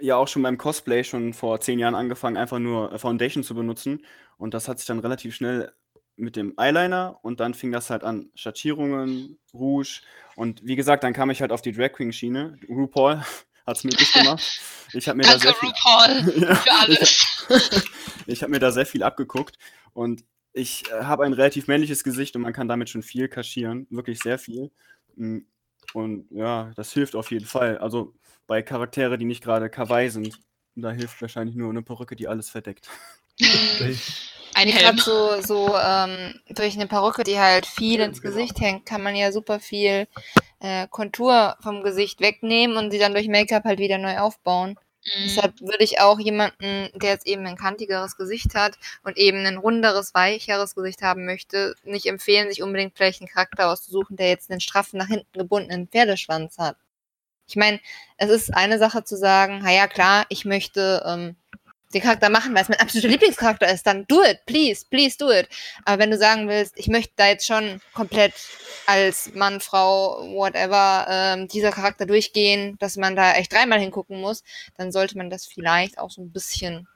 Speaker 5: ja auch schon beim Cosplay schon vor zehn Jahren angefangen, einfach nur Foundation zu benutzen. Und das hat sich dann relativ schnell mit dem Eyeliner und dann fing das halt an. Schattierungen, Rouge. Und wie gesagt, dann kam ich halt auf die Drag Queen Schiene. RuPaul hat es möglich gemacht. Ich habe mir da sehr viel,
Speaker 4: RuPaul,
Speaker 5: Ja,
Speaker 4: für alles.
Speaker 5: ich habe mir da sehr viel abgeguckt und ich äh, habe ein relativ männliches Gesicht und man kann damit schon viel kaschieren, wirklich sehr viel. Mm, Und ja, das hilft auf jeden Fall. Also bei Charaktere, die nicht gerade kawaii sind, da hilft wahrscheinlich nur eine Perücke, die alles verdeckt.
Speaker 4: Ein
Speaker 1: Nee,
Speaker 4: Helm.
Speaker 1: grad so, so ähm, durch eine Perücke, die halt viel ins
Speaker 8: Genau.
Speaker 1: Gesicht hängt, kann man ja super viel äh, Kontur vom Gesicht wegnehmen und sie dann durch Make-up halt wieder neu aufbauen.
Speaker 4: Mhm.
Speaker 1: Deshalb würde ich auch jemanden, der jetzt eben ein kantigeres Gesicht hat und eben ein runderes, weicheres Gesicht haben möchte, nicht empfehlen, sich unbedingt vielleicht einen Charakter auszusuchen, der jetzt einen straffen, nach hinten gebundenen Pferdeschwanz hat. Ich meine, es ist eine Sache zu sagen, na ja klar, ich möchte ähm, den Charakter machen, weil es mein absoluter Lieblingscharakter ist, dann do it, please, please do it. Aber wenn du sagen willst, ich möchte da jetzt schon komplett als Mann, Frau, whatever, ähm, dieser Charakter durchgehen, dass man da echt dreimal hingucken muss, dann sollte man das vielleicht auch so ein bisschen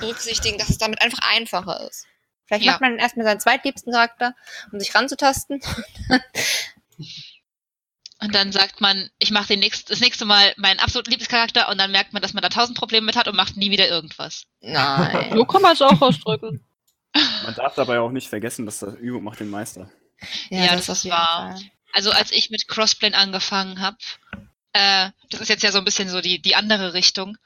Speaker 1: berücksichtigen, dass es damit einfach einfacher ist. Vielleicht
Speaker 4: Ja.
Speaker 1: macht man erstmal seinen zweitliebsten Charakter, um sich ranzutasten.
Speaker 4: Und dann sagt man, ich mache nächst, das nächste Mal meinen absoluten Lieblingscharakter und dann merkt man, dass man da tausend Probleme mit hat und macht nie wieder irgendwas.
Speaker 1: Nein.
Speaker 3: so kann man es auch ausdrücken.
Speaker 5: Man darf dabei auch nicht vergessen, dass das Übung macht den Meister.
Speaker 4: Ja, das ist wahr. Also als ich mit Crossplane angefangen habe, äh, das ist jetzt ja so ein bisschen so die, die andere Richtung,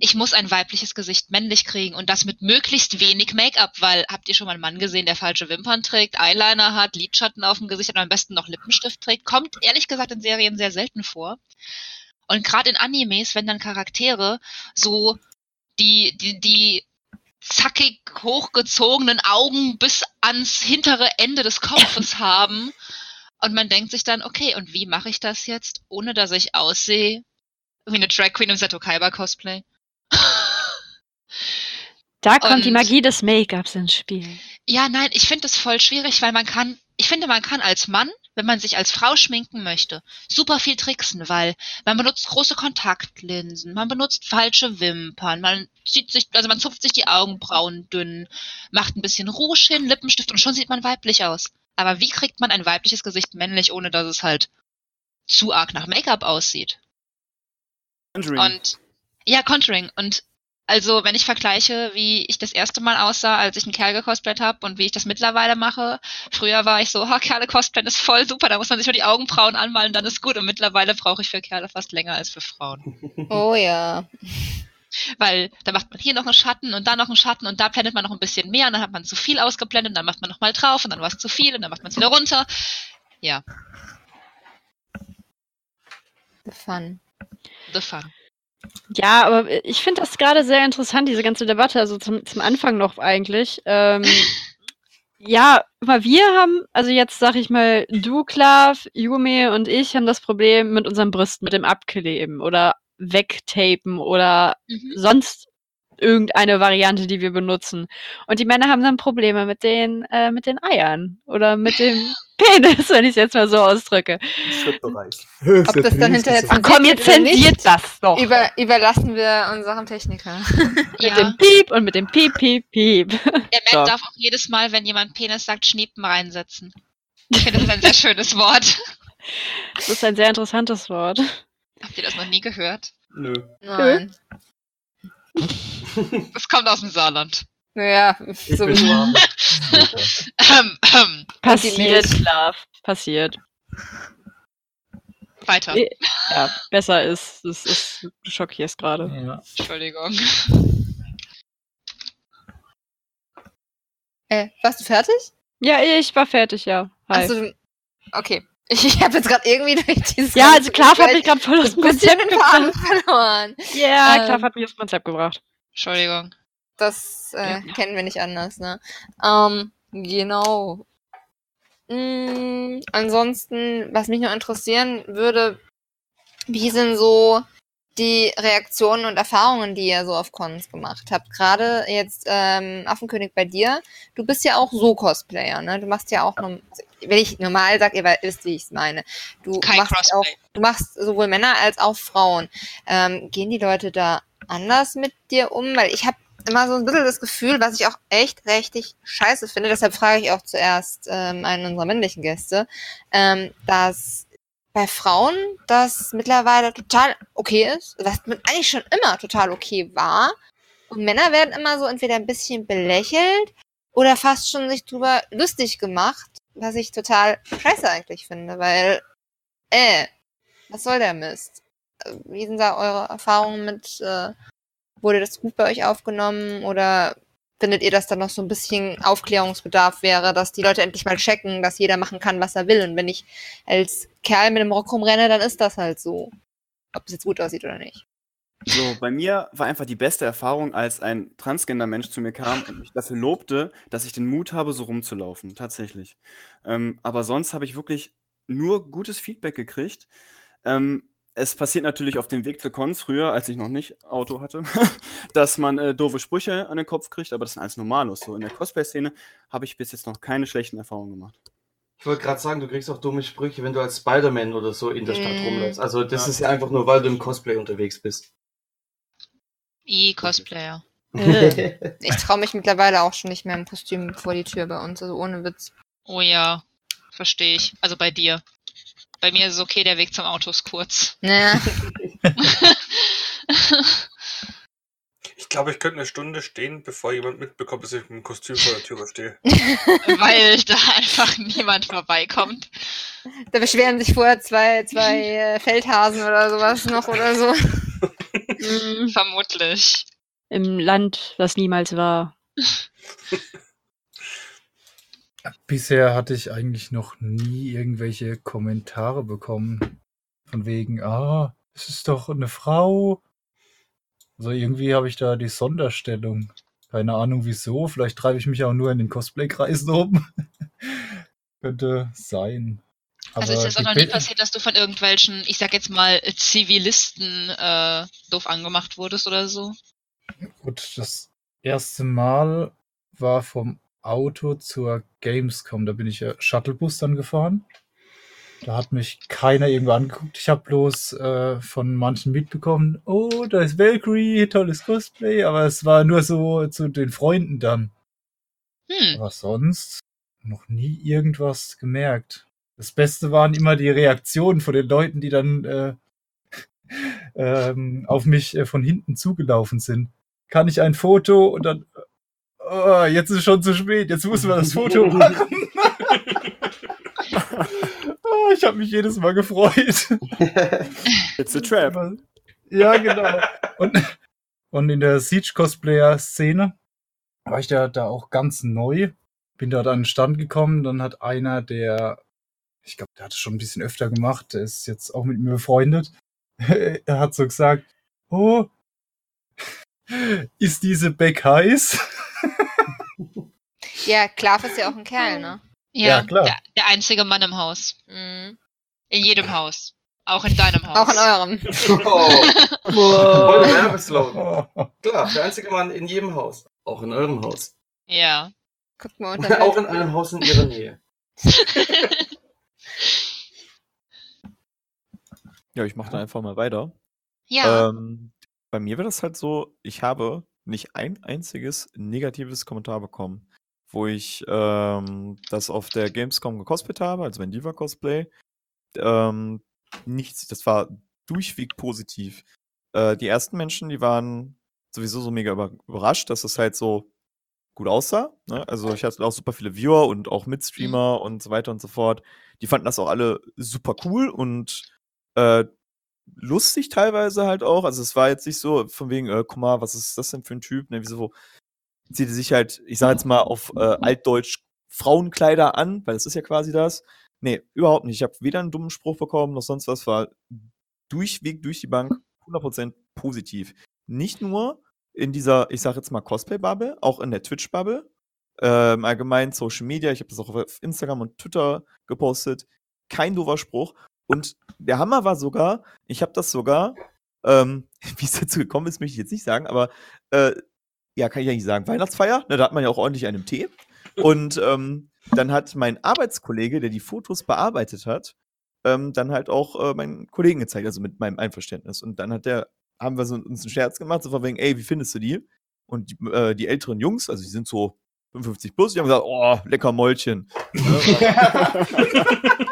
Speaker 4: ich muss ein weibliches Gesicht männlich kriegen und das mit möglichst wenig Make-up, weil habt ihr schon mal einen Mann gesehen, der falsche Wimpern trägt, Eyeliner hat, Lidschatten auf dem Gesicht und am besten noch Lippenstift trägt? Kommt ehrlich gesagt in Serien sehr selten vor. Und gerade in Animes, wenn dann Charaktere so die, die, die zackig hochgezogenen Augen bis ans hintere Ende des Kopfes haben. Und man denkt sich dann, okay, und wie mache ich das jetzt, ohne dass ich aussehe wie eine Drag Queen im Seto Kaiba Cosplay?
Speaker 3: Da kommt die
Speaker 4: Und-
Speaker 3: Magie des Make-ups ins Spiel.
Speaker 4: Ja, nein, ich finde das voll schwierig, weil man kann, ich finde, man kann als Mann, wenn man sich als Frau schminken möchte, super viel tricksen, weil man benutzt große Kontaktlinsen, man benutzt falsche Wimpern, man zieht sich, also man zupft sich die Augenbrauen dünn, macht ein bisschen Rouge hin, Lippenstift und schon sieht man weiblich aus. Aber wie kriegt man ein weibliches Gesicht männlich, ohne dass es halt zu arg nach Make-up aussieht? Und ja, Contouring. Und also, wenn ich vergleiche, wie ich das erste Mal aussah, als ich einen Kerl gecosplayt habe und wie ich das mittlerweile mache, früher war ich so, ha, Kerle cosplayen ist voll super, da muss man sich nur die Augenbrauen anmalen, dann ist gut. Und mittlerweile brauche ich für Kerle fast länger als für Frauen.
Speaker 1: Oh ja.
Speaker 4: Weil da macht man hier noch einen Schatten und da noch einen Schatten und da blendet man noch ein bisschen mehr und dann hat man zu viel ausgeblendet und dann macht man noch mal drauf und dann war es zu viel und dann macht man es wieder runter. Ja,
Speaker 1: The Fun.
Speaker 4: the fun.
Speaker 3: Ja, aber ich finde das gerade sehr interessant, diese ganze Debatte, also zum, zum Anfang noch eigentlich. Ähm, ja, mal wir haben, also jetzt sag ich mal, du, Klav, Yume und ich haben das Problem mit unseren Brüsten, mit dem Abkleben oder wegtapen oder
Speaker 4: Mhm.
Speaker 3: sonst irgendeine Variante, die wir benutzen. Und die Männer haben dann Probleme mit den, äh, mit den Eiern oder mit dem Penis, wenn ich es jetzt mal so ausdrücke.
Speaker 5: Schrittbereich.
Speaker 1: Ob das dann hinterher
Speaker 3: Ach komm, jetzt
Speaker 1: zensiert
Speaker 3: das doch.
Speaker 1: Über, überlassen wir unserem Techniker.
Speaker 3: mit
Speaker 4: Ja.
Speaker 3: dem Piep und mit dem Piep, Piep, Piep.
Speaker 4: Der Mensch
Speaker 5: Ja.
Speaker 4: darf auch jedes Mal, wenn jemand Penis sagt, Schniepen reinsetzen. Ich finde, das ist ein sehr schönes Wort.
Speaker 3: Das ist ein sehr interessantes Wort.
Speaker 4: Habt ihr das noch nie gehört?
Speaker 5: Nö.
Speaker 1: Nein.
Speaker 4: Das kommt aus dem Saarland.
Speaker 1: Naja,
Speaker 8: Ich
Speaker 1: so
Speaker 8: bin.
Speaker 4: Ähm, ähm,
Speaker 3: Passiert. Love. Passiert.
Speaker 4: weiter.
Speaker 3: Ja, besser ist. Das ist, du schockierst gerade.
Speaker 6: Ja.
Speaker 4: Entschuldigung.
Speaker 1: Äh, warst du fertig?
Speaker 3: Ja, ich war fertig, ja. Hi.
Speaker 1: Du- okay. Ich, ich habe jetzt gerade irgendwie durch dieses
Speaker 3: ja, also klar habe ich
Speaker 1: Gespräch
Speaker 3: gerade voll aus dem Konzept gebracht.
Speaker 1: verloren.
Speaker 3: Ja,
Speaker 1: Ähm,
Speaker 3: klar hat mich aus dem Konzept gebracht.
Speaker 4: Entschuldigung.
Speaker 1: Das äh,
Speaker 3: Ja.
Speaker 1: kennen wir nicht anders, ne? Ähm, genau. Mm, ansonsten, was mich noch interessieren würde, wie sind so die Reaktionen und Erfahrungen, die ihr so auf Cons gemacht habt? Gerade jetzt ähm, Affenkönig bei dir. Du bist ja auch so Cosplayer, ne? Du machst ja auch, wenn ich normal sage, ihr wisst, wie ich es meine. Du
Speaker 4: Kein
Speaker 1: machst auch,
Speaker 4: Crossplay.
Speaker 1: du machst sowohl Männer als auch Frauen. Ähm, gehen die Leute da anders mit dir um? Weil ich habe immer so ein bisschen das Gefühl, was ich auch echt richtig scheiße finde, deshalb frage ich auch zuerst ähm, einen unserer männlichen Gäste, ähm, dass bei Frauen das mittlerweile total okay ist, was eigentlich schon immer total okay war. Und Männer werden immer so entweder ein bisschen belächelt oder fast schon sich drüber lustig gemacht, was ich total scheiße eigentlich finde, weil, äh, was soll der Mist? Wie sind da eure Erfahrungen mit, äh, wurde das gut bei euch aufgenommen oder findet ihr, dass da noch so ein bisschen Aufklärungsbedarf wäre, dass die Leute endlich mal checken, dass jeder machen kann, was er will und wenn ich als Kerl mit dem Rock rumrenne, dann ist das halt so. Ob es jetzt gut aussieht oder nicht.
Speaker 5: So, bei mir war einfach die beste Erfahrung, als ein Transgender-Mensch zu mir kam und mich dafür lobte, dass ich den Mut habe, so rumzulaufen. Tatsächlich. Ähm, aber sonst habe ich wirklich nur gutes Feedback gekriegt. Ähm, es passiert natürlich auf dem Weg zu Cons früher, als ich noch nicht Auto hatte, dass man äh, doofe Sprüche an den Kopf kriegt, aber das ist alles Normalos. So in der Cosplay-Szene habe ich bis jetzt noch keine schlechten Erfahrungen gemacht.
Speaker 8: Ich wollte gerade sagen, du kriegst auch dumme Sprüche, wenn du als Spider-Man oder so in der Stadt
Speaker 1: Mm.
Speaker 8: rumläufst. Also das
Speaker 5: Ja.
Speaker 8: ist ja einfach nur, weil du im Cosplay unterwegs bist.
Speaker 4: E-Cosplayer.
Speaker 3: Äh.
Speaker 1: Ich traue mich mittlerweile auch schon nicht mehr im Kostüm vor die Tür bei uns, also ohne Witz.
Speaker 4: Oh ja, verstehe ich. Also bei dir. Bei mir ist es okay, der Weg zum Auto ist kurz.
Speaker 1: Naja,
Speaker 2: Ich glaube, ich könnte eine Stunde stehen, bevor jemand mitbekommt, dass ich mit dem Kostüm vor der Tür stehe.
Speaker 4: Weil da einfach niemand vorbeikommt.
Speaker 1: da beschweren sich vorher zwei, zwei äh, Feldhasen oder sowas noch oder so.
Speaker 4: Vermutlich.
Speaker 3: Im Land, das niemals war.
Speaker 6: Bisher hatte ich eigentlich noch nie irgendwelche Kommentare bekommen. Von wegen, ah, es ist doch eine Frau. Also irgendwie habe ich da die Sonderstellung. Keine Ahnung wieso. Vielleicht treibe ich mich auch nur in den Cosplay-Kreisen um. Könnte sein.
Speaker 4: Also ist
Speaker 6: Aber
Speaker 4: jetzt auch noch nie passiert, dass du von irgendwelchen, ich sag jetzt mal, Zivilisten äh, doof angemacht wurdest oder so?
Speaker 6: Gut, das erste Mal war vom Auto zur Gamescom. Da bin ich ja Shuttlebus dann gefahren. Da hat mich keiner irgendwo angeguckt. Ich habe bloß äh, von manchen mitbekommen, oh, da ist Valkyrie, tolles Cosplay, aber es war nur so zu den Freunden dann.
Speaker 4: Hm.
Speaker 6: Aber sonst noch nie irgendwas gemerkt. Das Beste waren immer die Reaktionen von den Leuten, die dann äh, ähm, auf mich äh, von hinten zugelaufen sind. Kann ich ein Foto und dann, oh, jetzt ist es schon zu spät, jetzt muss man das Foto machen. oh, ich habe mich jedes Mal gefreut.
Speaker 7: It's a trap.
Speaker 6: Ja, genau. Und, und in der Siege-Cosplayer-Szene war ich da, da auch ganz neu. Bin dort an den Stand gekommen, dann hat einer, der, ich glaube, der hat es schon ein bisschen öfter gemacht, der ist jetzt auch mit mir befreundet, er hat so gesagt, oh, ist diese Beck heiß?
Speaker 1: Ja, Klav ist ja auch ein Kerl, ne?
Speaker 4: Ja,
Speaker 6: Ja, klar.
Speaker 4: Der, der einzige Mann im Haus.
Speaker 1: Mhm.
Speaker 4: In jedem Haus. Auch in deinem Haus.
Speaker 1: Auch in eurem.
Speaker 8: Oh, voll der Werbeslogan. Klar, der einzige Mann in jedem Haus. Auch in eurem Haus.
Speaker 4: Ja.
Speaker 1: Guckt mal unter
Speaker 8: Auch in einem Haus in ihrer Nähe.
Speaker 7: Ja, ich mache da einfach mal weiter.
Speaker 4: Ja.
Speaker 7: Ähm, bei mir war das halt so, ich habe nicht ein einziges negatives Kommentar bekommen, wo ich ähm, das auf der Gamescom gecosplayt habe, also mein Diva-Cosplay. Ähm, nichts, das war durchweg positiv. Äh, die ersten Menschen, die waren sowieso so mega über überrascht, dass es halt so gut aussah. Ne? Also ich hatte auch super viele Viewer und auch Mitstreamer und so weiter und so fort. Die fanden das auch alle super cool und äh, lustig teilweise halt auch. Also es war jetzt nicht so von wegen, äh, guck mal, was ist das denn für ein Typ? Ne, wieso zieht er sich halt, ich sag jetzt mal, auf äh, altdeutsch Frauenkleider an, weil das ist ja quasi das. Nee, überhaupt nicht. Ich habe weder einen dummen Spruch bekommen noch sonst was. War durchweg durch die Bank 100% positiv. Nicht nur in dieser, ich sag jetzt mal, Cosplay-Bubble, auch in der Twitch-Bubble. Ähm, allgemein Social Media, ich habe das auch auf Instagram und Twitter gepostet. Kein doofer Spruch. Und der Hammer war sogar, ich habe das sogar, ähm, wie es dazu gekommen ist, möchte ich jetzt nicht sagen, aber äh, ja, kann ich ja nicht sagen, Weihnachtsfeier, ne, da hat man ja auch ordentlich einen Tee. Und ähm, dann hat mein Arbeitskollege, der die Fotos bearbeitet hat, ähm, dann halt auch äh, meinen Kollegen gezeigt, also mit meinem Einverständnis. Und dann hat der, haben wir so uns einen Scherz gemacht, so von wegen, ey, wie findest du die? Und die, äh, die älteren Jungs, also die sind so 55 plus, die haben gesagt, oh, lecker Mäulchen.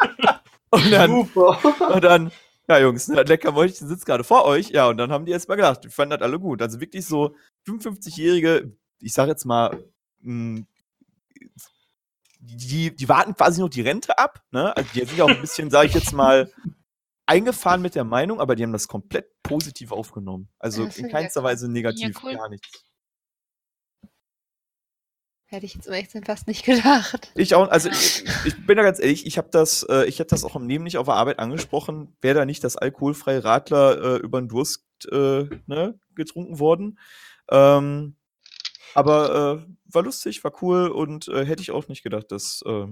Speaker 7: und dann,
Speaker 8: Super.
Speaker 7: und dann, ja, Jungs, ne, lecker Mäulchen sitzt gerade vor euch. Ja, und dann haben die erst mal gedacht, die fanden das alle gut. Also wirklich so 55-Jährige, ich sag jetzt mal, mh, die, die warten quasi noch die Rente ab. Ne? Also die sind ja auch ein bisschen, sage ich jetzt mal, eingefahren mit der Meinung, aber die haben das komplett positiv aufgenommen. Also in
Speaker 1: ja
Speaker 7: keinster. Weise negativ,
Speaker 4: cool.
Speaker 7: gar nichts.
Speaker 1: Hätte ich jetzt um ehrlich zu sein fast nicht gedacht.
Speaker 7: Ich auch, also ich, ich bin da ganz ehrlich, ich habe das, äh, ich hätte das auch im Leben nicht auf der Arbeit angesprochen, wäre da nicht das alkoholfreie Radler äh, über den Durst äh, ne, getrunken worden. Ähm, aber äh, war lustig, war cool und äh, hätte ich auch nicht gedacht, dass äh,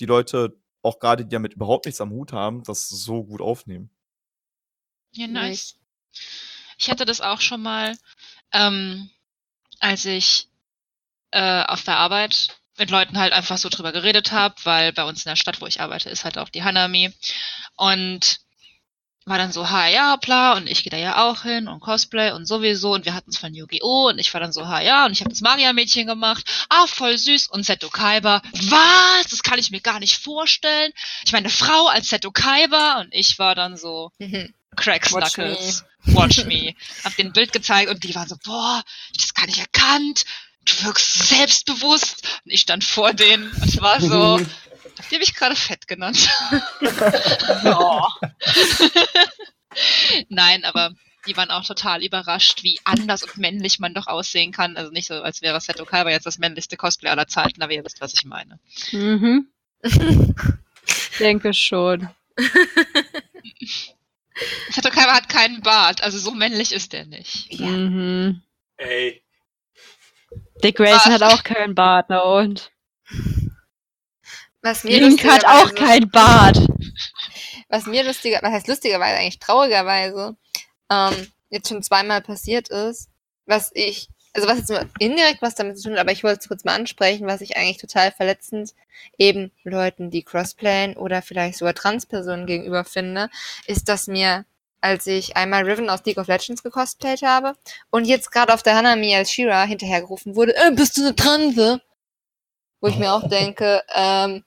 Speaker 7: die Leute, auch gerade die damit überhaupt nichts am Hut haben, das so gut aufnehmen.
Speaker 4: Ja, nice. Ich hatte das auch schon mal, ähm, als ich äh, auf der Arbeit mit Leuten halt einfach so drüber geredet habe, weil bei uns in der Stadt, wo ich arbeite, ist halt auch die Hanami. Und war dann so, ha ja, bla, und ich gehe da ja auch hin und Cosplay und sowieso. Und wir hatten es von Yu-Gi-Oh! und ich war dann so, ha ja, und ich habe das Maria-Mädchen gemacht. Ah, voll süß. Und Seto Kaiba. Was? Das kann ich mir gar nicht vorstellen. Ich meine, eine Frau als Seto Kaiba. Und ich war dann so, Crack
Speaker 1: Watch
Speaker 4: Knuckles, watch me. Hab den Bild gezeigt und die waren so, boah, das gar nicht erkannt. Du wirkst so selbstbewusst. Und ich stand vor denen und war so, habt ihr mich gerade fett genannt? oh. Nein, aber Die waren auch total überrascht, wie anders und männlich man doch aussehen kann. Also nicht so, als wäre Seto Kaiba jetzt das männlichste Cosplay aller Zeiten, aber ihr wisst, was ich meine.
Speaker 3: Mhm. Denke schon.
Speaker 4: Seto Kaiba hat keinen Bart, also so männlich ist er nicht.
Speaker 1: Ja.
Speaker 3: Mhm.
Speaker 2: Ey.
Speaker 3: Dick Grayson
Speaker 4: Was?
Speaker 3: hat auch keinen Bart, na und?
Speaker 1: Was mir,
Speaker 3: Link hat auch keinen Bart.
Speaker 1: was mir lustiger, was heißt lustigerweise, eigentlich traurigerweise, ähm, jetzt schon zweimal passiert ist, was ich, also was jetzt nur indirekt was damit zu tun hat, aber ich wollte es kurz mal ansprechen, was ich eigentlich total verletzend eben Leuten, die crossplayen oder vielleicht sogar Transpersonen gegenüber finde, ist, dass mir, als ich einmal Riven aus League of Legends gecosplayt habe und jetzt gerade auf der Hanami als Shira hinterhergerufen wurde, äh, bist du eine Transe? Wo ich mir auch denke, ähm,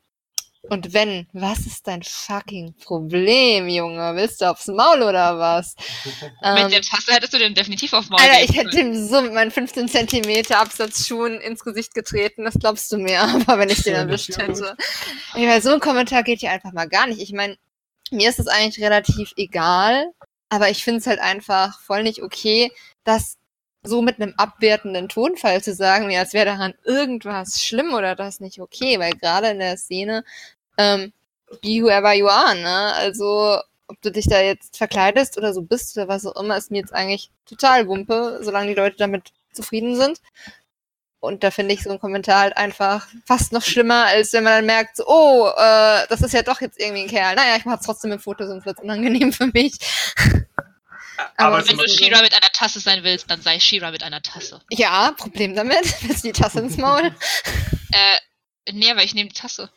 Speaker 1: und wenn, was ist dein fucking Problem, Junge? Willst du aufs Maul oder was?
Speaker 4: Mit
Speaker 1: Ähm,
Speaker 4: der Tasse hättest du den definitiv auf Maul
Speaker 1: Alter, ich hätte ihm so mit meinen 15 Zentimeter Absatzschuhen ins Gesicht getreten, das glaubst du mir, aber wenn ich den erwischt hätte. Ich meine, so ein Kommentar geht ja einfach mal gar nicht. Ich meine, mir ist es eigentlich relativ egal, aber ich finde es halt einfach voll nicht okay, das so mit einem abwertenden Tonfall zu sagen, wie als wäre daran irgendwas schlimm oder das nicht okay, weil gerade in der Szene, ähm, be whoever you are, ne? Also, ob du dich da jetzt verkleidest oder so bist oder was auch immer, ist mir jetzt eigentlich total Wumpe, solange die Leute damit zufrieden sind. Und da finde ich so einen Kommentar halt einfach fast noch schlimmer, als wenn man dann merkt, so, oh, äh, das ist ja doch jetzt irgendwie ein Kerl. Naja, ich mach's trotzdem im Foto, sonst wird's unangenehm für mich.
Speaker 2: Aber
Speaker 1: Aber
Speaker 4: Wenn du Shira mit einer Tasse sein willst, dann sei Shira mit einer Tasse.
Speaker 1: Ja, Problem damit. Willst du die Tasse ins Maul?
Speaker 4: Äh, nee, aber ich nehme die Tasse.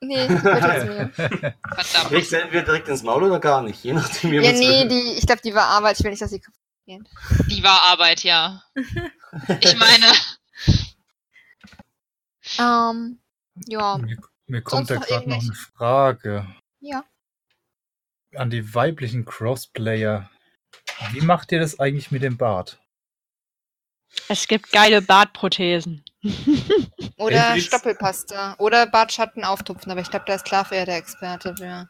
Speaker 1: Nee, mir.
Speaker 4: Verdammt.
Speaker 8: Kriegst du entweder direkt ins Maul oder gar nicht, je nachdem, wie
Speaker 1: Ja, nee, die, ich glaube, die war Arbeit. Ich will nicht, dass sie kaputt geht.
Speaker 4: Die war Arbeit, ja. Ich meine,
Speaker 1: Ähm, ja,
Speaker 6: Mir, mir kommt
Speaker 1: Sonst
Speaker 6: da gerade noch eine? Frage
Speaker 1: ja.
Speaker 6: an die weiblichen Crossplayer. Wie macht ihr das eigentlich mit dem Bart?
Speaker 3: Es gibt geile Bartprothesen.
Speaker 1: Oder
Speaker 2: Endlich.
Speaker 1: Stoppelpaste. Oder Bartschatten auftupfen, aber ich glaube, da ist klar für der Experte für.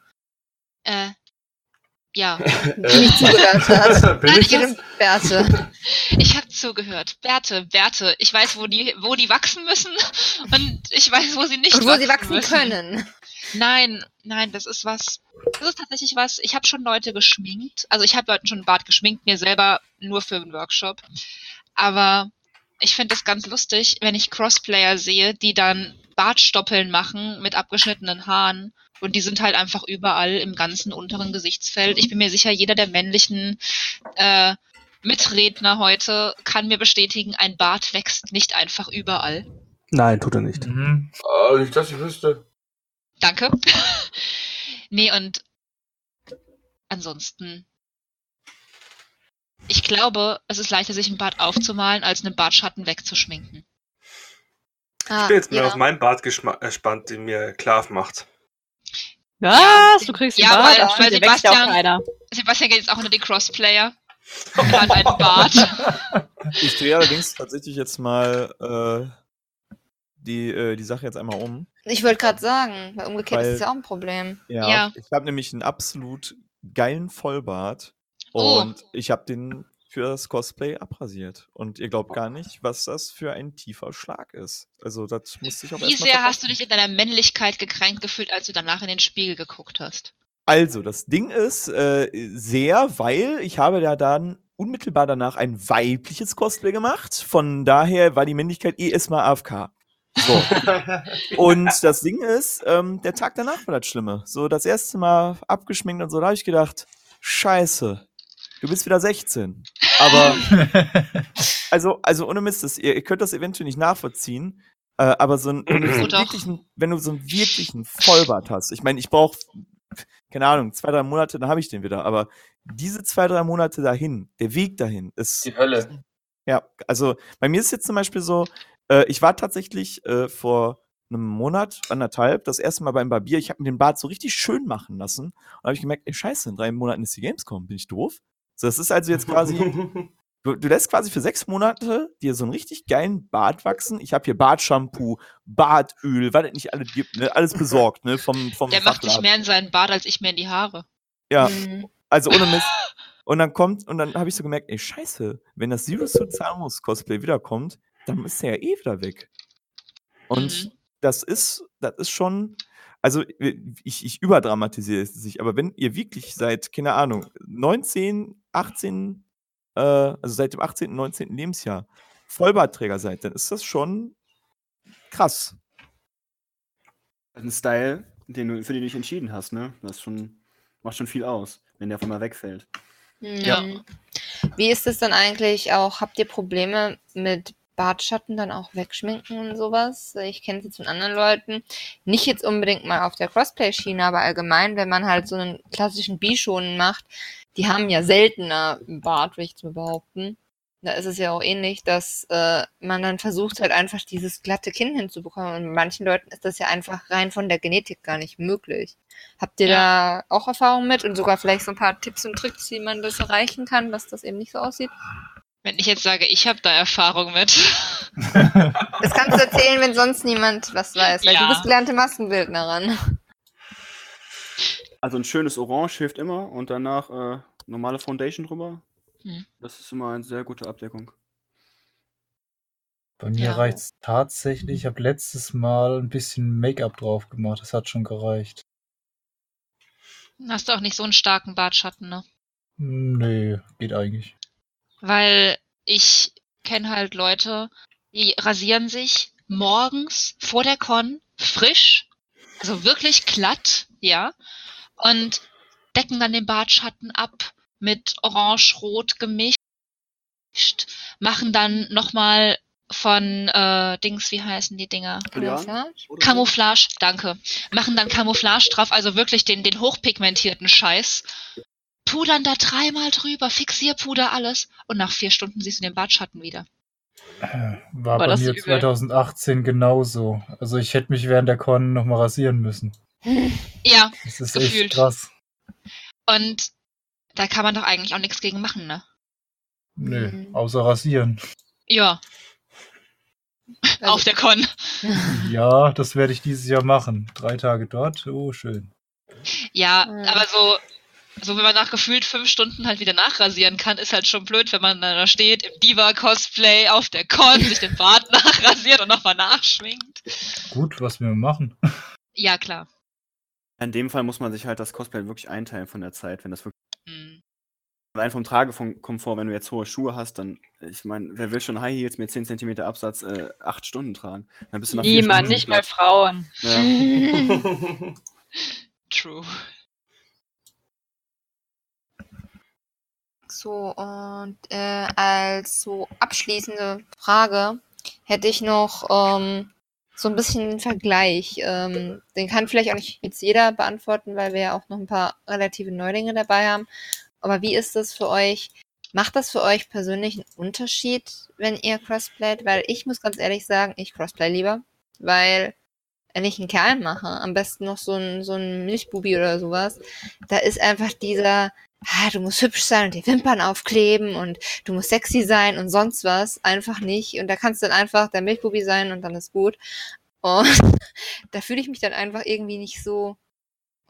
Speaker 4: äh, ja.
Speaker 1: Nicht zugehört hat.
Speaker 8: Bin
Speaker 4: Nein,
Speaker 8: ich
Speaker 1: geht
Speaker 8: das?
Speaker 1: um Bärte.
Speaker 4: Ich habe zugehört. Bärte, Bärte. Ich weiß, wo die, wo die wachsen müssen und ich weiß, wo sie nicht
Speaker 1: Und wo sie wachsen
Speaker 4: müssen.
Speaker 1: können.
Speaker 4: Nein, nein, das ist was. Das ist tatsächlich was. Ich habe schon Leute geschminkt. Also ich habe Leuten schon einen Bart geschminkt, mir selber nur für einen Workshop. Aber ich finde es ganz lustig, wenn ich Crossplayer sehe, die dann Bartstoppeln machen mit abgeschnittenen Haaren. Und die sind halt einfach überall im ganzen unteren Gesichtsfeld. Ich bin mir sicher, jeder der männlichen äh, Mitredner heute kann mir bestätigen, ein Bart wächst nicht einfach überall.
Speaker 2: Nein, tut er nicht.
Speaker 6: Mhm.
Speaker 8: Ah, nicht, dass ich wüsste.
Speaker 4: Danke. nee, und ansonsten. Ich glaube, es ist leichter, sich einen Bart aufzumalen, als einen Bartschatten wegzuschminken.
Speaker 1: Ah,
Speaker 2: Ich bin jetzt mehr
Speaker 1: ja.
Speaker 2: auf meinen Bart gespannt, den mir Klav macht.
Speaker 3: Was? Du kriegst einen
Speaker 4: Ja,
Speaker 3: Bart?
Speaker 4: weil- weil
Speaker 3: wächst ja auch
Speaker 4: Sebastian-
Speaker 3: keiner.
Speaker 4: Sebastian geht jetzt auch unter die Crossplayer. Er hat einen Bart.
Speaker 7: Ich drehe allerdings tatsächlich jetzt mal äh, die, äh, die Sache jetzt einmal um.
Speaker 1: Ich wollte gerade sagen, weil umgekehrt
Speaker 7: Weil-
Speaker 1: ist es ja auch ein Problem.
Speaker 7: Ja.
Speaker 4: Ja.
Speaker 7: Ich habe nämlich einen absolut geilen Vollbart
Speaker 4: Oh.
Speaker 7: und ich habe den für das Cosplay abrasiert. Und ihr glaubt gar nicht, was das für ein tiefer Schlag ist. Also das musste ich auch
Speaker 4: Wie sehr hast du dich in deiner Männlichkeit gekränkt gefühlt, als du danach in den Spiegel geguckt hast?
Speaker 7: Also, das Ding ist äh, sehr, weil ich habe ja dann unmittelbar danach ein weibliches Cosplay gemacht. Von daher war die Männlichkeit eh erstmal AFK. So. und das Ding ist, ähm, der Tag danach war das Schlimme. So, das erste Mal abgeschminkt und so, da habe ich gedacht, scheiße, du bist wieder 16. Aber, also, also ohne Mist, das, ihr, ihr könnt das eventuell nicht nachvollziehen, äh, aber so ein, wenn, du so einen
Speaker 4: doch.
Speaker 7: wirklichen, wenn du so einen wirklichen Vollbart hast, ich meine, ich brauche, keine Ahnung, zwei, drei Monate, dann habe ich den wieder, aber diese zwei, drei Monate dahin, der Weg dahin ist,
Speaker 8: Die Hölle.
Speaker 7: ja, also bei mir ist jetzt zum Beispiel so, äh, ich war tatsächlich äh, vor einem Monat, anderthalb, das erste Mal beim Barbier, ich habe mir den Bart so richtig schön machen lassen und habe ich gemerkt, ey, scheiße, in drei Monaten ist die Gamescom, bin ich doof? So, das ist also jetzt quasi, du, du lässt quasi für sechs Monate dir so einen richtig geilen Bart wachsen. Ich habe hier Bartshampoo, Bartöl, was es nicht alles gibt, ne? alles besorgt, ne, vom, vom
Speaker 4: Der macht sich mehr in seinen Bart als ich mir in die Haare.
Speaker 7: Ja,
Speaker 1: Mhm.
Speaker 7: also ohne Mist. Und dann kommt, und dann habe ich so gemerkt, ey, scheiße, wenn das Zero Suit Samus Cosplay wiederkommt, dann ist er ja eh wieder weg. Und
Speaker 4: Mhm.
Speaker 7: das ist, das ist schon, also ich, ich überdramatisiere es nicht, aber wenn ihr wirklich seit, keine Ahnung, 19, 18, äh, also seit dem 18., 19. Lebensjahr Vollbartträger seid, dann ist das schon krass.
Speaker 5: Ein Style, den du, für den du dich entschieden hast, ne? Das schon, macht schon viel aus, wenn der auf einmal wegfällt.
Speaker 4: Ja.
Speaker 1: Mhm. Wie ist es dann eigentlich auch? Habt ihr Probleme mit Bartschatten dann auch wegschminken und sowas? Ich kenne es jetzt von anderen Leuten. Nicht jetzt unbedingt mal auf der Crossplay-Schiene, aber allgemein, wenn man halt so einen klassischen Bischonen macht, die haben ja seltener einen Bart, würde ich zu behaupten. Da ist es ja auch ähnlich, dass äh, man dann versucht halt einfach dieses glatte Kinn hinzubekommen. Und manchen Leuten ist das ja einfach rein von der Genetik gar nicht möglich. Habt ihr da auch Erfahrung mit und sogar vielleicht so ein paar Tipps und Tricks, wie man das erreichen kann, dass das eben nicht so aussieht?
Speaker 4: Wenn ich jetzt sage, ich habe da Erfahrung mit.
Speaker 1: Das kannst du erzählen, wenn sonst niemand was weiß, weil
Speaker 4: Ja.
Speaker 1: du bist gelernte Maskenbildnerin.
Speaker 5: Also ein schönes Orange hilft immer und danach äh, normale Foundation drüber.
Speaker 4: Hm.
Speaker 5: Das ist immer eine sehr gute Abdeckung.
Speaker 6: Bei mir
Speaker 4: Ja.
Speaker 6: reicht es tatsächlich. Ich habe letztes Mal ein bisschen Make-up drauf gemacht. Das hat schon gereicht.
Speaker 4: Hast du auch nicht so einen starken Bartschatten, ne?
Speaker 6: Nee, geht eigentlich.
Speaker 4: Weil ich kenne halt Leute, die rasieren sich morgens vor der Con frisch, also wirklich glatt, ja, und decken dann den Bartschatten ab mit orange-rot gemischt, machen dann nochmal von äh, Dings, wie heißen die Dinger?
Speaker 1: Camouflage?
Speaker 4: Camouflage, danke. Machen dann Camouflage drauf, also wirklich den, den hochpigmentierten Scheiß. Pudern da dreimal drüber, Fixierpuder, alles. Und nach vier Stunden siehst du den Bartschatten wieder.
Speaker 6: War,
Speaker 3: War
Speaker 6: bei mir
Speaker 3: übel?
Speaker 6: 2018 genauso. Also ich hätte mich während der Con nochmal rasieren müssen.
Speaker 4: Ja,
Speaker 6: Das ist
Speaker 4: Gefühlt.
Speaker 6: echt krass.
Speaker 4: und da kann man doch eigentlich auch nichts gegen machen, ne?
Speaker 6: Nö,
Speaker 1: Mhm.
Speaker 6: außer rasieren.
Speaker 4: Ja,
Speaker 1: Also-
Speaker 4: auf der Con.
Speaker 6: Ja, das werde ich dieses Jahr machen. Drei Tage dort. Oh, schön.
Speaker 4: Ja, aber so, so wenn man nach gefühlt fünf Stunden halt wieder nachrasieren kann, ist halt schon blöd, wenn man da steht im Diva-Cosplay auf der Con, sich den Bart nachrasiert und nochmal nachschwingt.
Speaker 6: Gut, was wir machen.
Speaker 4: Ja, klar.
Speaker 5: In dem Fall muss man sich halt das Cosplay wirklich einteilen von der Zeit, wenn das wirklich.
Speaker 4: Hm.
Speaker 5: Rein vom Tragekomfort, wenn du jetzt hohe Schuhe hast, dann, ich meine, wer will schon High Heels mit 10 cm Absatz äh, 8 Stunden tragen? Dann bist du nach vier
Speaker 3: Niemand,
Speaker 5: Stunden
Speaker 3: nicht mal. Frauen.
Speaker 5: Ja.
Speaker 4: True.
Speaker 1: So, und äh, als so abschließende Frage hätte ich noch ähm, so ein bisschen einen Vergleich. Ähm, den kann vielleicht auch nicht jetzt jeder beantworten, weil wir ja auch noch ein paar relative Neulinge dabei haben. Aber wie ist das für euch? Macht das für euch persönlich einen Unterschied, wenn ihr crossplayt? Weil ich muss ganz ehrlich sagen, ich crossplay lieber, weil wenn ich einen Kerl mache, am besten noch so ein, so ein Milchbubi oder sowas, da ist einfach dieser, ah, du musst hübsch sein und die Wimpern aufkleben und du musst sexy sein und sonst was, einfach nicht. Und da kannst du dann einfach der Milchbubi sein und dann ist gut. Und da fühle ich mich dann einfach irgendwie nicht so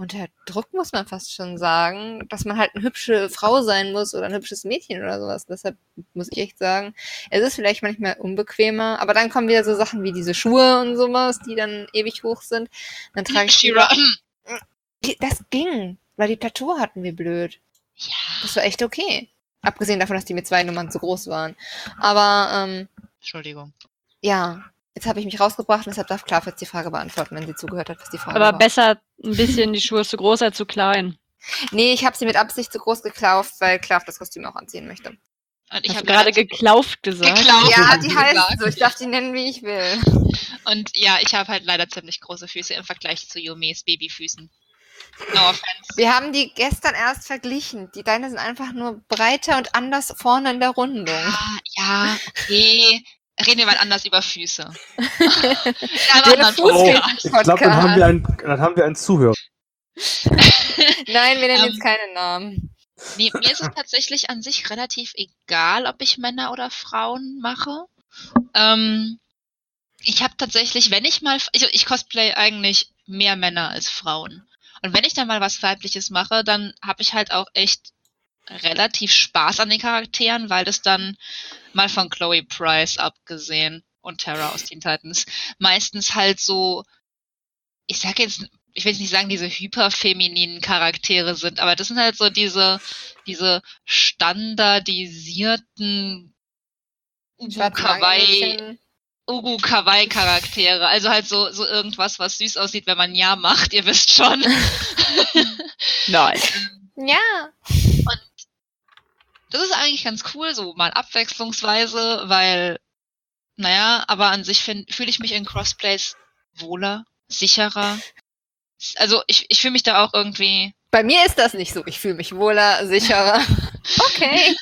Speaker 1: unter Druck, muss man fast schon sagen, dass man halt eine hübsche Frau sein muss oder ein hübsches Mädchen oder sowas. Deshalb muss ich echt sagen, es ist vielleicht manchmal unbequemer, aber dann kommen wieder so Sachen wie diese Schuhe und sowas, die dann ewig hoch sind. Dann trage ich
Speaker 4: Shira.
Speaker 1: lieber- Das ging, weil die Plateau hatten wir blöd.
Speaker 4: Ja.
Speaker 1: Das war echt okay. Abgesehen davon, dass die mit zwei Nummern zu groß waren. Aber ähm,
Speaker 4: Entschuldigung.
Speaker 1: ja, jetzt habe ich mich rausgebracht und deshalb darf Klav jetzt die Frage beantworten, wenn sie zugehört hat, was die Frage
Speaker 3: Aber
Speaker 1: war.
Speaker 3: besser ein bisschen die Schuhe zu groß als zu klein.
Speaker 1: Nee, ich habe sie mit Absicht zu groß geklauft, weil Klav das Kostüm auch anziehen möchte.
Speaker 4: Und ich
Speaker 3: habe gerade geklauft gesagt.
Speaker 4: geklaut.
Speaker 1: Ja, die heißt
Speaker 4: gesagt.
Speaker 1: so. Ich darf die nennen, wie ich will.
Speaker 4: Und ja, ich habe halt leider ziemlich große Füße im Vergleich zu Yumis Babyfüßen. No offense.
Speaker 1: Wir haben die gestern erst verglichen. Die deine sind einfach nur breiter und anders vorne in der Rundung.
Speaker 4: Ah, ja, okay. Reden wir mal anders über Füße. ja,
Speaker 1: Der
Speaker 2: Oh, ich glaube, dann haben wir einen, dann haben wir einen Zuhörer.
Speaker 1: Nein, wir nennen
Speaker 4: Ähm,
Speaker 1: jetzt keine Namen.
Speaker 4: Nee, mir ist es tatsächlich an sich relativ egal, ob ich Männer oder Frauen mache. Ähm, ich habe tatsächlich, wenn ich mal, ich, ich cosplay eigentlich mehr Männer als Frauen. Und wenn ich dann mal was Weibliches mache, dann habe ich halt auch echt relativ Spaß an den Charakteren, weil das dann mal von Chloe Price abgesehen und Terra aus Teen Titans meistens halt so, ich sag jetzt, ich will jetzt nicht sagen, diese hyperfemininen Charaktere sind, aber das sind halt so diese, diese standardisierten Ugu Kawaii,
Speaker 1: Schwarz-Männchen.
Speaker 4: Ugu Kawaii Charaktere. Also halt so, so irgendwas, was süß aussieht, wenn man ja macht, ihr wisst schon.
Speaker 3: Nein.
Speaker 1: Ja.
Speaker 4: Das ist eigentlich ganz cool, so mal abwechslungsweise, weil, naja, aber an sich fühle ich mich in Crossplays wohler, sicherer. Also ich, ich fühle mich da auch irgendwie.
Speaker 1: Bei mir ist das nicht so. Ich fühle mich wohler, sicherer. Okay.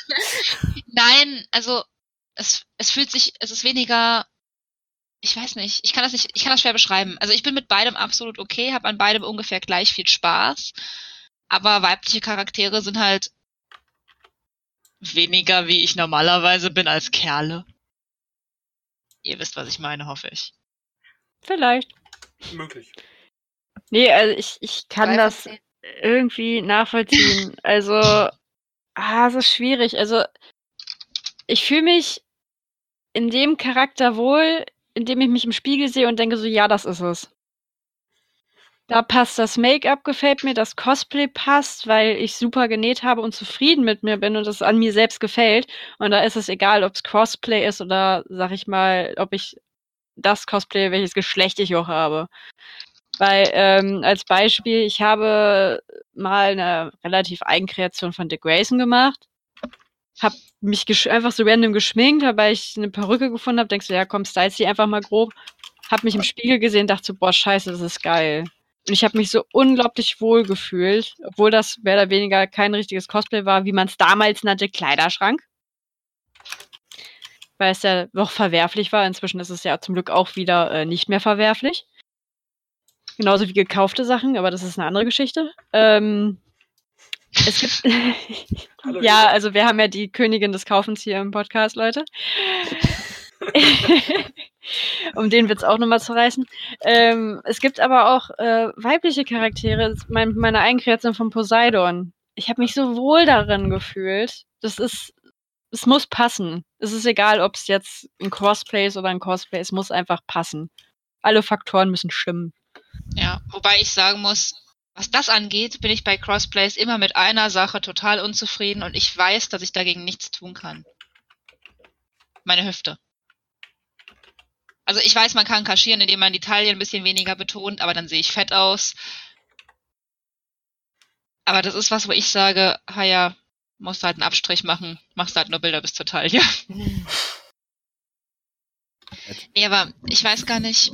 Speaker 4: Nein, also es, es fühlt sich, es ist weniger. Ich weiß nicht, ich kann das nicht, ich kann das schwer beschreiben. Also ich bin mit beidem absolut okay, habe an beidem ungefähr gleich viel Spaß. Aber weibliche Charaktere sind halt weniger, wie ich normalerweise bin als Kerle. Ihr wisst, was ich meine, hoffe ich.
Speaker 3: Vielleicht.
Speaker 2: Möglich.
Speaker 3: Nee, also ich, ich kann das irgendwie nachvollziehen. Also, ah, es ist schwierig. Also, ich fühle mich in dem Charakter wohl, in dem ich mich im Spiegel sehe und denke so, ja, das ist es. Da passt das Make-up, gefällt mir, das Cosplay passt, weil ich super genäht habe und zufrieden mit mir bin und es an mir selbst gefällt. Und da ist es egal, ob es Cosplay ist oder, sag ich mal, ob ich das Cosplay, welches Geschlecht ich auch habe. Weil, ähm, als Beispiel, ich habe mal eine relativ Eigenkreation von Dick Grayson gemacht. Hab mich einfach so random geschminkt, weil ich eine Perücke gefunden habe. Denkst du, ja komm, style sie einfach mal grob. Hab mich im Spiegel gesehen, dachte so, boah, scheiße, das ist geil. Und ich habe mich so unglaublich wohl gefühlt, obwohl das mehr oder weniger kein richtiges Cosplay war, wie man es damals nannte, Kleiderschrank. Weil es ja noch verwerflich war. Inzwischen ist es ja zum Glück auch wieder äh, nicht mehr verwerflich. Genauso wie gekaufte Sachen, aber das ist eine andere Geschichte. Ähm, es gibt. Ja, also wir haben ja die Königin des Kaufens hier im Podcast, Leute. um den Witz auch nochmal zu reißen. Ähm, es gibt aber auch äh, weibliche Charaktere. Mein, meine Eigenkreation von Poseidon. Ich habe mich so wohl darin gefühlt. Das ist. Es muss passen. Es ist egal, ob es jetzt ein Crossplay ist oder ein Cosplay. Es muss einfach passen. Alle Faktoren müssen stimmen.
Speaker 4: Ja, wobei ich sagen muss, was das angeht, bin ich bei Crossplays immer mit einer Sache total unzufrieden und ich weiß, dass ich dagegen nichts tun kann. Meine Hüfte. Also ich weiß, man kann kaschieren, indem man die Taille ein bisschen weniger betont, aber dann sehe ich fett aus. Aber das ist was, wo ich sage, ha ja, musst halt einen Abstrich machen, machst halt nur Bilder bis zur Taille. nee, aber ich weiß gar nicht,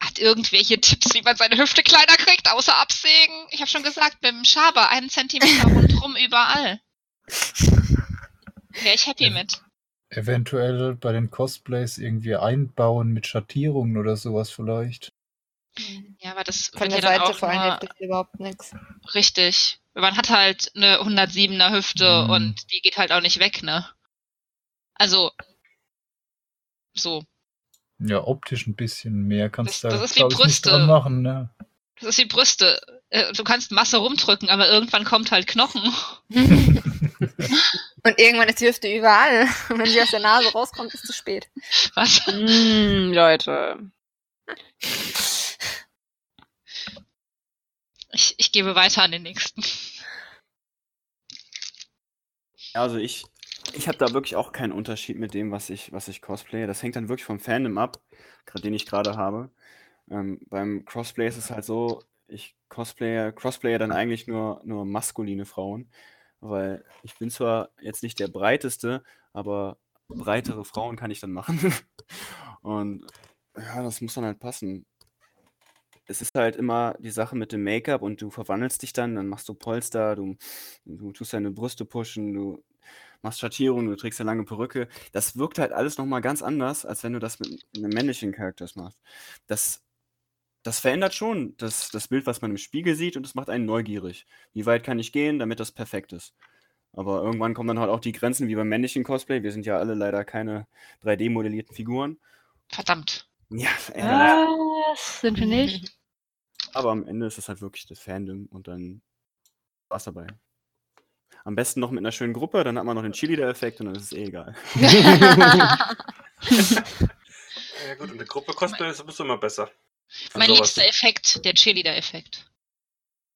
Speaker 4: hat irgendwelche Tipps, wie man seine Hüfte kleiner kriegt, außer absägen? Ich habe schon gesagt, mit dem Schaber einen Zentimeter rundrum überall. Wäre ich happy mit.
Speaker 6: Eventuell bei den Cosplays irgendwie einbauen mit Schattierungen oder sowas vielleicht.
Speaker 4: Ja, aber das
Speaker 1: Von
Speaker 4: wird
Speaker 1: der
Speaker 4: ja dann
Speaker 1: Seite
Speaker 4: auch
Speaker 1: vor allem
Speaker 4: nur
Speaker 1: hilft das überhaupt nichts.
Speaker 4: richtig. Man hat halt eine 107er Hüfte
Speaker 6: Mhm.
Speaker 4: und die geht halt auch nicht weg, ne? Also, so.
Speaker 6: Ja, optisch ein bisschen mehr kannst du
Speaker 4: Das-
Speaker 6: da,
Speaker 4: das ist wie
Speaker 6: ich,
Speaker 4: Brüste.
Speaker 6: dran machen. Ne?
Speaker 4: Das ist wie Brüste. Äh, Du kannst Masse rumdrücken, aber irgendwann kommt halt Knochen.
Speaker 1: Und irgendwann ist die Hüfte überall. Und wenn sie aus der Nase rauskommt, ist es zu spät.
Speaker 4: Was?
Speaker 3: Mm, Leute.
Speaker 4: Ich, ich gebe weiter an den nächsten.
Speaker 5: Also ich, ich habe da wirklich auch keinen Unterschied mit dem, was ich, was ich cosplaye. Das hängt dann wirklich vom Fandom ab, grad den ich gerade habe. Ähm, beim Crossplay ist es halt so, ich cosplaye, cosplaye dann eigentlich nur, nur maskuline Frauen, weil ich bin zwar jetzt nicht der breiteste, aber breitere Frauen kann ich dann machen. Und ja, das muss dann halt passen. Es ist halt immer die Sache mit dem Make-up und du verwandelst dich dann, dann machst du Polster, du, du tust deine Brüste pushen, du machst Schattierungen, du trägst eine lange Perücke. Das wirkt halt alles nochmal ganz anders, als wenn du das mit einem männlichen Charakter machst. Das, das verändert schon das, das Bild, was man im Spiegel sieht und es macht einen neugierig. Wie weit kann ich gehen, damit das perfekt ist? Aber irgendwann kommen dann halt auch die Grenzen wie beim männlichen Cosplay. Wir sind ja alle leider keine 3D-modellierten Figuren.
Speaker 4: Verdammt.
Speaker 5: Ja, ärgerlich.
Speaker 3: Was? Sind wir nicht?
Speaker 5: aber am Ende ist es halt wirklich das Fandom und dann war's dabei. Am besten noch mit einer schönen Gruppe, dann hat man noch den Cheerleader-Effekt und dann ist es eh egal.
Speaker 2: Ja gut, in der Gruppe Cosplay ist bist du immer besser.
Speaker 4: Mein
Speaker 2: sowas.
Speaker 4: liebster Effekt, der Cheerleader-Effekt.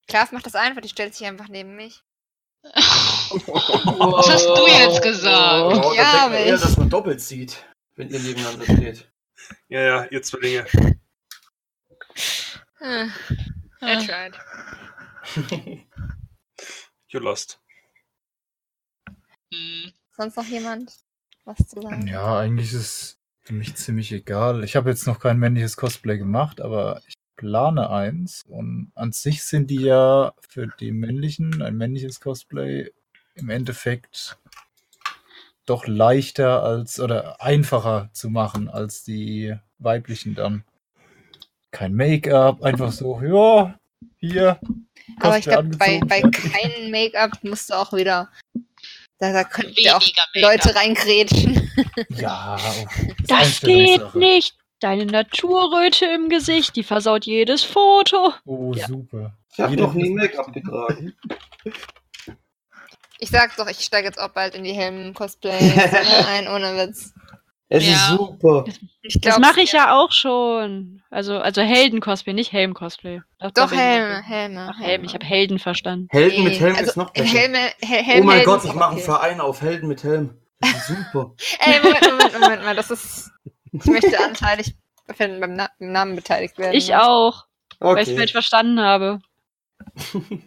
Speaker 1: Klaas macht das einfach, die stellt sich einfach neben mich.
Speaker 4: Was hast du jetzt gesagt?
Speaker 8: Oh,
Speaker 1: Ja,
Speaker 8: denkt man eher, dass man doppelt sieht, wenn ihr nebeneinander steht.
Speaker 2: Ja, ja, ihr Zwillinge.
Speaker 1: Hm.
Speaker 4: Ja.
Speaker 1: I tried.
Speaker 2: You lost.
Speaker 4: Hm.
Speaker 1: Sonst noch jemand was zu sagen?
Speaker 6: Ja, eigentlich ist es für mich ziemlich egal. Ich habe jetzt noch kein männliches Cosplay gemacht, aber ich plane eins. Und an sich sind die ja für die männlichen, ein männliches Cosplay, im Endeffekt doch leichter als oder einfacher zu machen als die weiblichen dann. Kein Make-up, einfach so, ja, hier.
Speaker 1: Aber ich glaube, bei, bei keinem Make-up musst du auch wieder. Da, da könnten ja auch. Leute reingrätschen.
Speaker 6: Ja,
Speaker 3: Das geht
Speaker 6: Einstellungssache.
Speaker 3: nicht. Deine Naturröte im Gesicht, die versaut jedes Foto.
Speaker 6: Oh,
Speaker 3: Ja.
Speaker 6: super.
Speaker 8: Ich habe noch nie Make-up getragen.
Speaker 1: Ich sag doch, ich steige jetzt auch bald in die Helm-Cosplay ein, ohne Witz.
Speaker 8: Es
Speaker 4: Ja.
Speaker 8: ist super.
Speaker 1: Ich
Speaker 3: Das
Speaker 1: glaub's
Speaker 3: mache ich ja auch schon. Also, also Helden-Cosplay, nicht Helm-Cosplay. Das-
Speaker 1: Doch, Helme,
Speaker 3: okay.
Speaker 1: Helme.
Speaker 3: Ach, Helm, ich habe Helden verstanden.
Speaker 8: Helden mit Helm
Speaker 1: also,
Speaker 8: ist noch besser.
Speaker 1: Helme, Hel
Speaker 8: oh
Speaker 1: Helm,
Speaker 8: mein
Speaker 1: Helden
Speaker 8: Gott, ich mache einen
Speaker 1: okay.
Speaker 8: Verein auf Helden mit Helm. Das ist super.
Speaker 1: Ey, Moment, Moment, Moment mal, das ist. Ich möchte anteilig beim, beim Na beim Namen beteiligt werden.
Speaker 3: Ich auch, weil ich es
Speaker 8: Okay.
Speaker 3: falsch verstanden habe.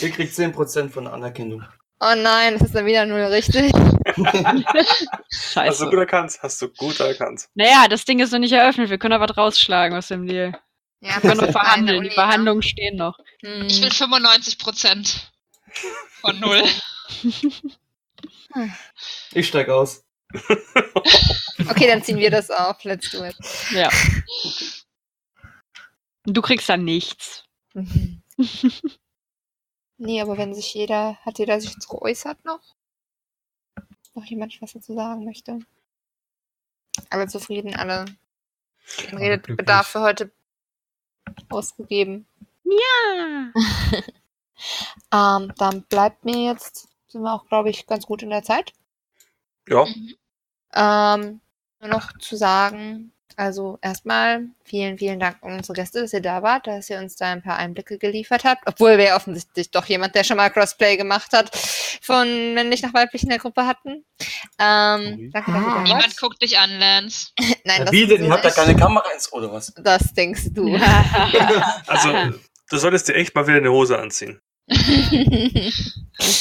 Speaker 8: Ihr kriegt 10% von der Anerkennung.
Speaker 1: Oh nein, das ist dann wieder null richtig.
Speaker 2: Hast
Speaker 3: Scheiße.
Speaker 2: du gut erkannt. Hast du gut erkannt.
Speaker 3: Naja, das Ding ist noch nicht eröffnet. Wir können aber was rausschlagen aus dem Deal.
Speaker 1: Ja,
Speaker 3: Wir können noch
Speaker 1: eine
Speaker 3: verhandeln. Die Verhandlungen stehen noch.
Speaker 1: Hm.
Speaker 4: Ich will 95 Prozent von null.
Speaker 8: Ich steig aus.
Speaker 1: Okay, dann ziehen wir das auf. Let's do it.
Speaker 3: Ja. Du kriegst dann nichts.
Speaker 1: Mhm. Nee, aber wenn sich jeder, hat jeder sich jetzt geäußert noch? Noch jemand was dazu sagen möchte? Alle zufrieden, alle den Redebedarf für heute ausgegeben.
Speaker 3: Ja.
Speaker 1: Ähm, dann bleibt mir jetzt, sind wir auch, glaube ich, ganz gut in der Zeit.
Speaker 2: Ja,
Speaker 1: Ähm, nur noch zu sagen, also erstmal vielen, vielen Dank an unsere Gäste, dass ihr da wart, dass ihr uns da ein paar Einblicke geliefert habt, obwohl wir ja offensichtlich doch jemand, der schon mal Crossplay gemacht hat, von männlich nach weiblich in der Gruppe hatten. Ähm, danke, dass ihr da
Speaker 4: Niemand
Speaker 1: wart.
Speaker 4: guckt dich an, Lance.
Speaker 1: Nein,
Speaker 8: Ja,
Speaker 1: das
Speaker 8: wie denn? Ihr habt da keine Kamera ins oder was?
Speaker 1: Das denkst du.
Speaker 2: also du solltest dir echt mal wieder eine Hose anziehen.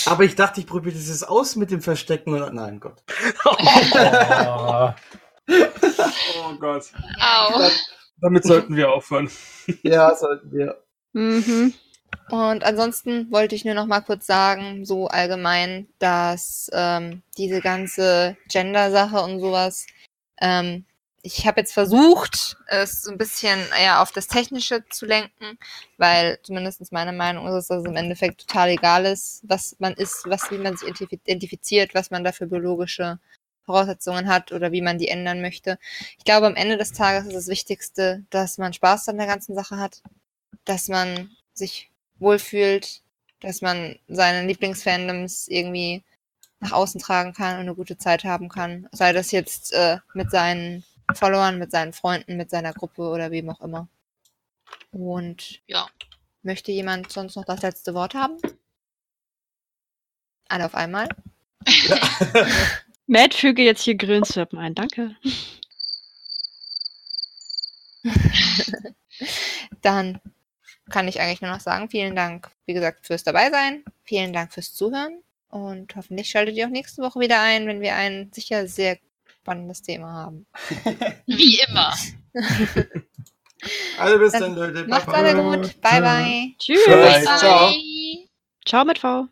Speaker 8: Aber ich dachte, ich probiere dieses aus mit dem Verstecken und. Nein, Gott.
Speaker 6: Ah,
Speaker 2: Oh Gott.
Speaker 4: Au.
Speaker 2: Damit sollten wir aufhören.
Speaker 8: Ja, sollten wir.
Speaker 3: mhm.
Speaker 1: Und ansonsten wollte ich nur noch mal kurz sagen, so allgemein, dass ähm, diese ganze Gender-Sache und sowas, ähm, ich habe jetzt versucht, es so ein bisschen eher auf das Technische zu lenken, weil zumindest meine Meinung ist, dass es im Endeffekt total egal ist, was man ist, was, wie man sich identif- identifiziert, was man da für biologische Voraussetzungen hat oder wie man die ändern möchte. Ich glaube, am Ende des Tages ist das Wichtigste, dass man Spaß an der ganzen Sache hat, dass man sich wohlfühlt, dass man seine Lieblingsfandoms irgendwie nach außen tragen kann und eine gute Zeit haben kann. Sei das jetzt äh, mit seinen Followern, mit seinen Freunden, mit seiner Gruppe oder wem auch immer. Und
Speaker 4: Ja.
Speaker 1: möchte jemand sonst noch das letzte Wort haben? Alle auf einmal?
Speaker 3: Matt, füge jetzt hier Grillenzirpen ein. Danke.
Speaker 1: Dann kann ich eigentlich nur noch sagen, vielen Dank, wie gesagt, fürs Dabeisein. Vielen Dank fürs Zuhören. Und hoffentlich schaltet ihr auch nächste Woche wieder ein, wenn wir ein sicher sehr spannendes Thema haben.
Speaker 4: Wie immer.
Speaker 8: Also bis
Speaker 1: Dann
Speaker 8: dann, Leute.
Speaker 1: Macht's alle gut. Bye, bye.
Speaker 3: Tschüss.
Speaker 8: Bye. Ciao.
Speaker 3: Ciao mit V.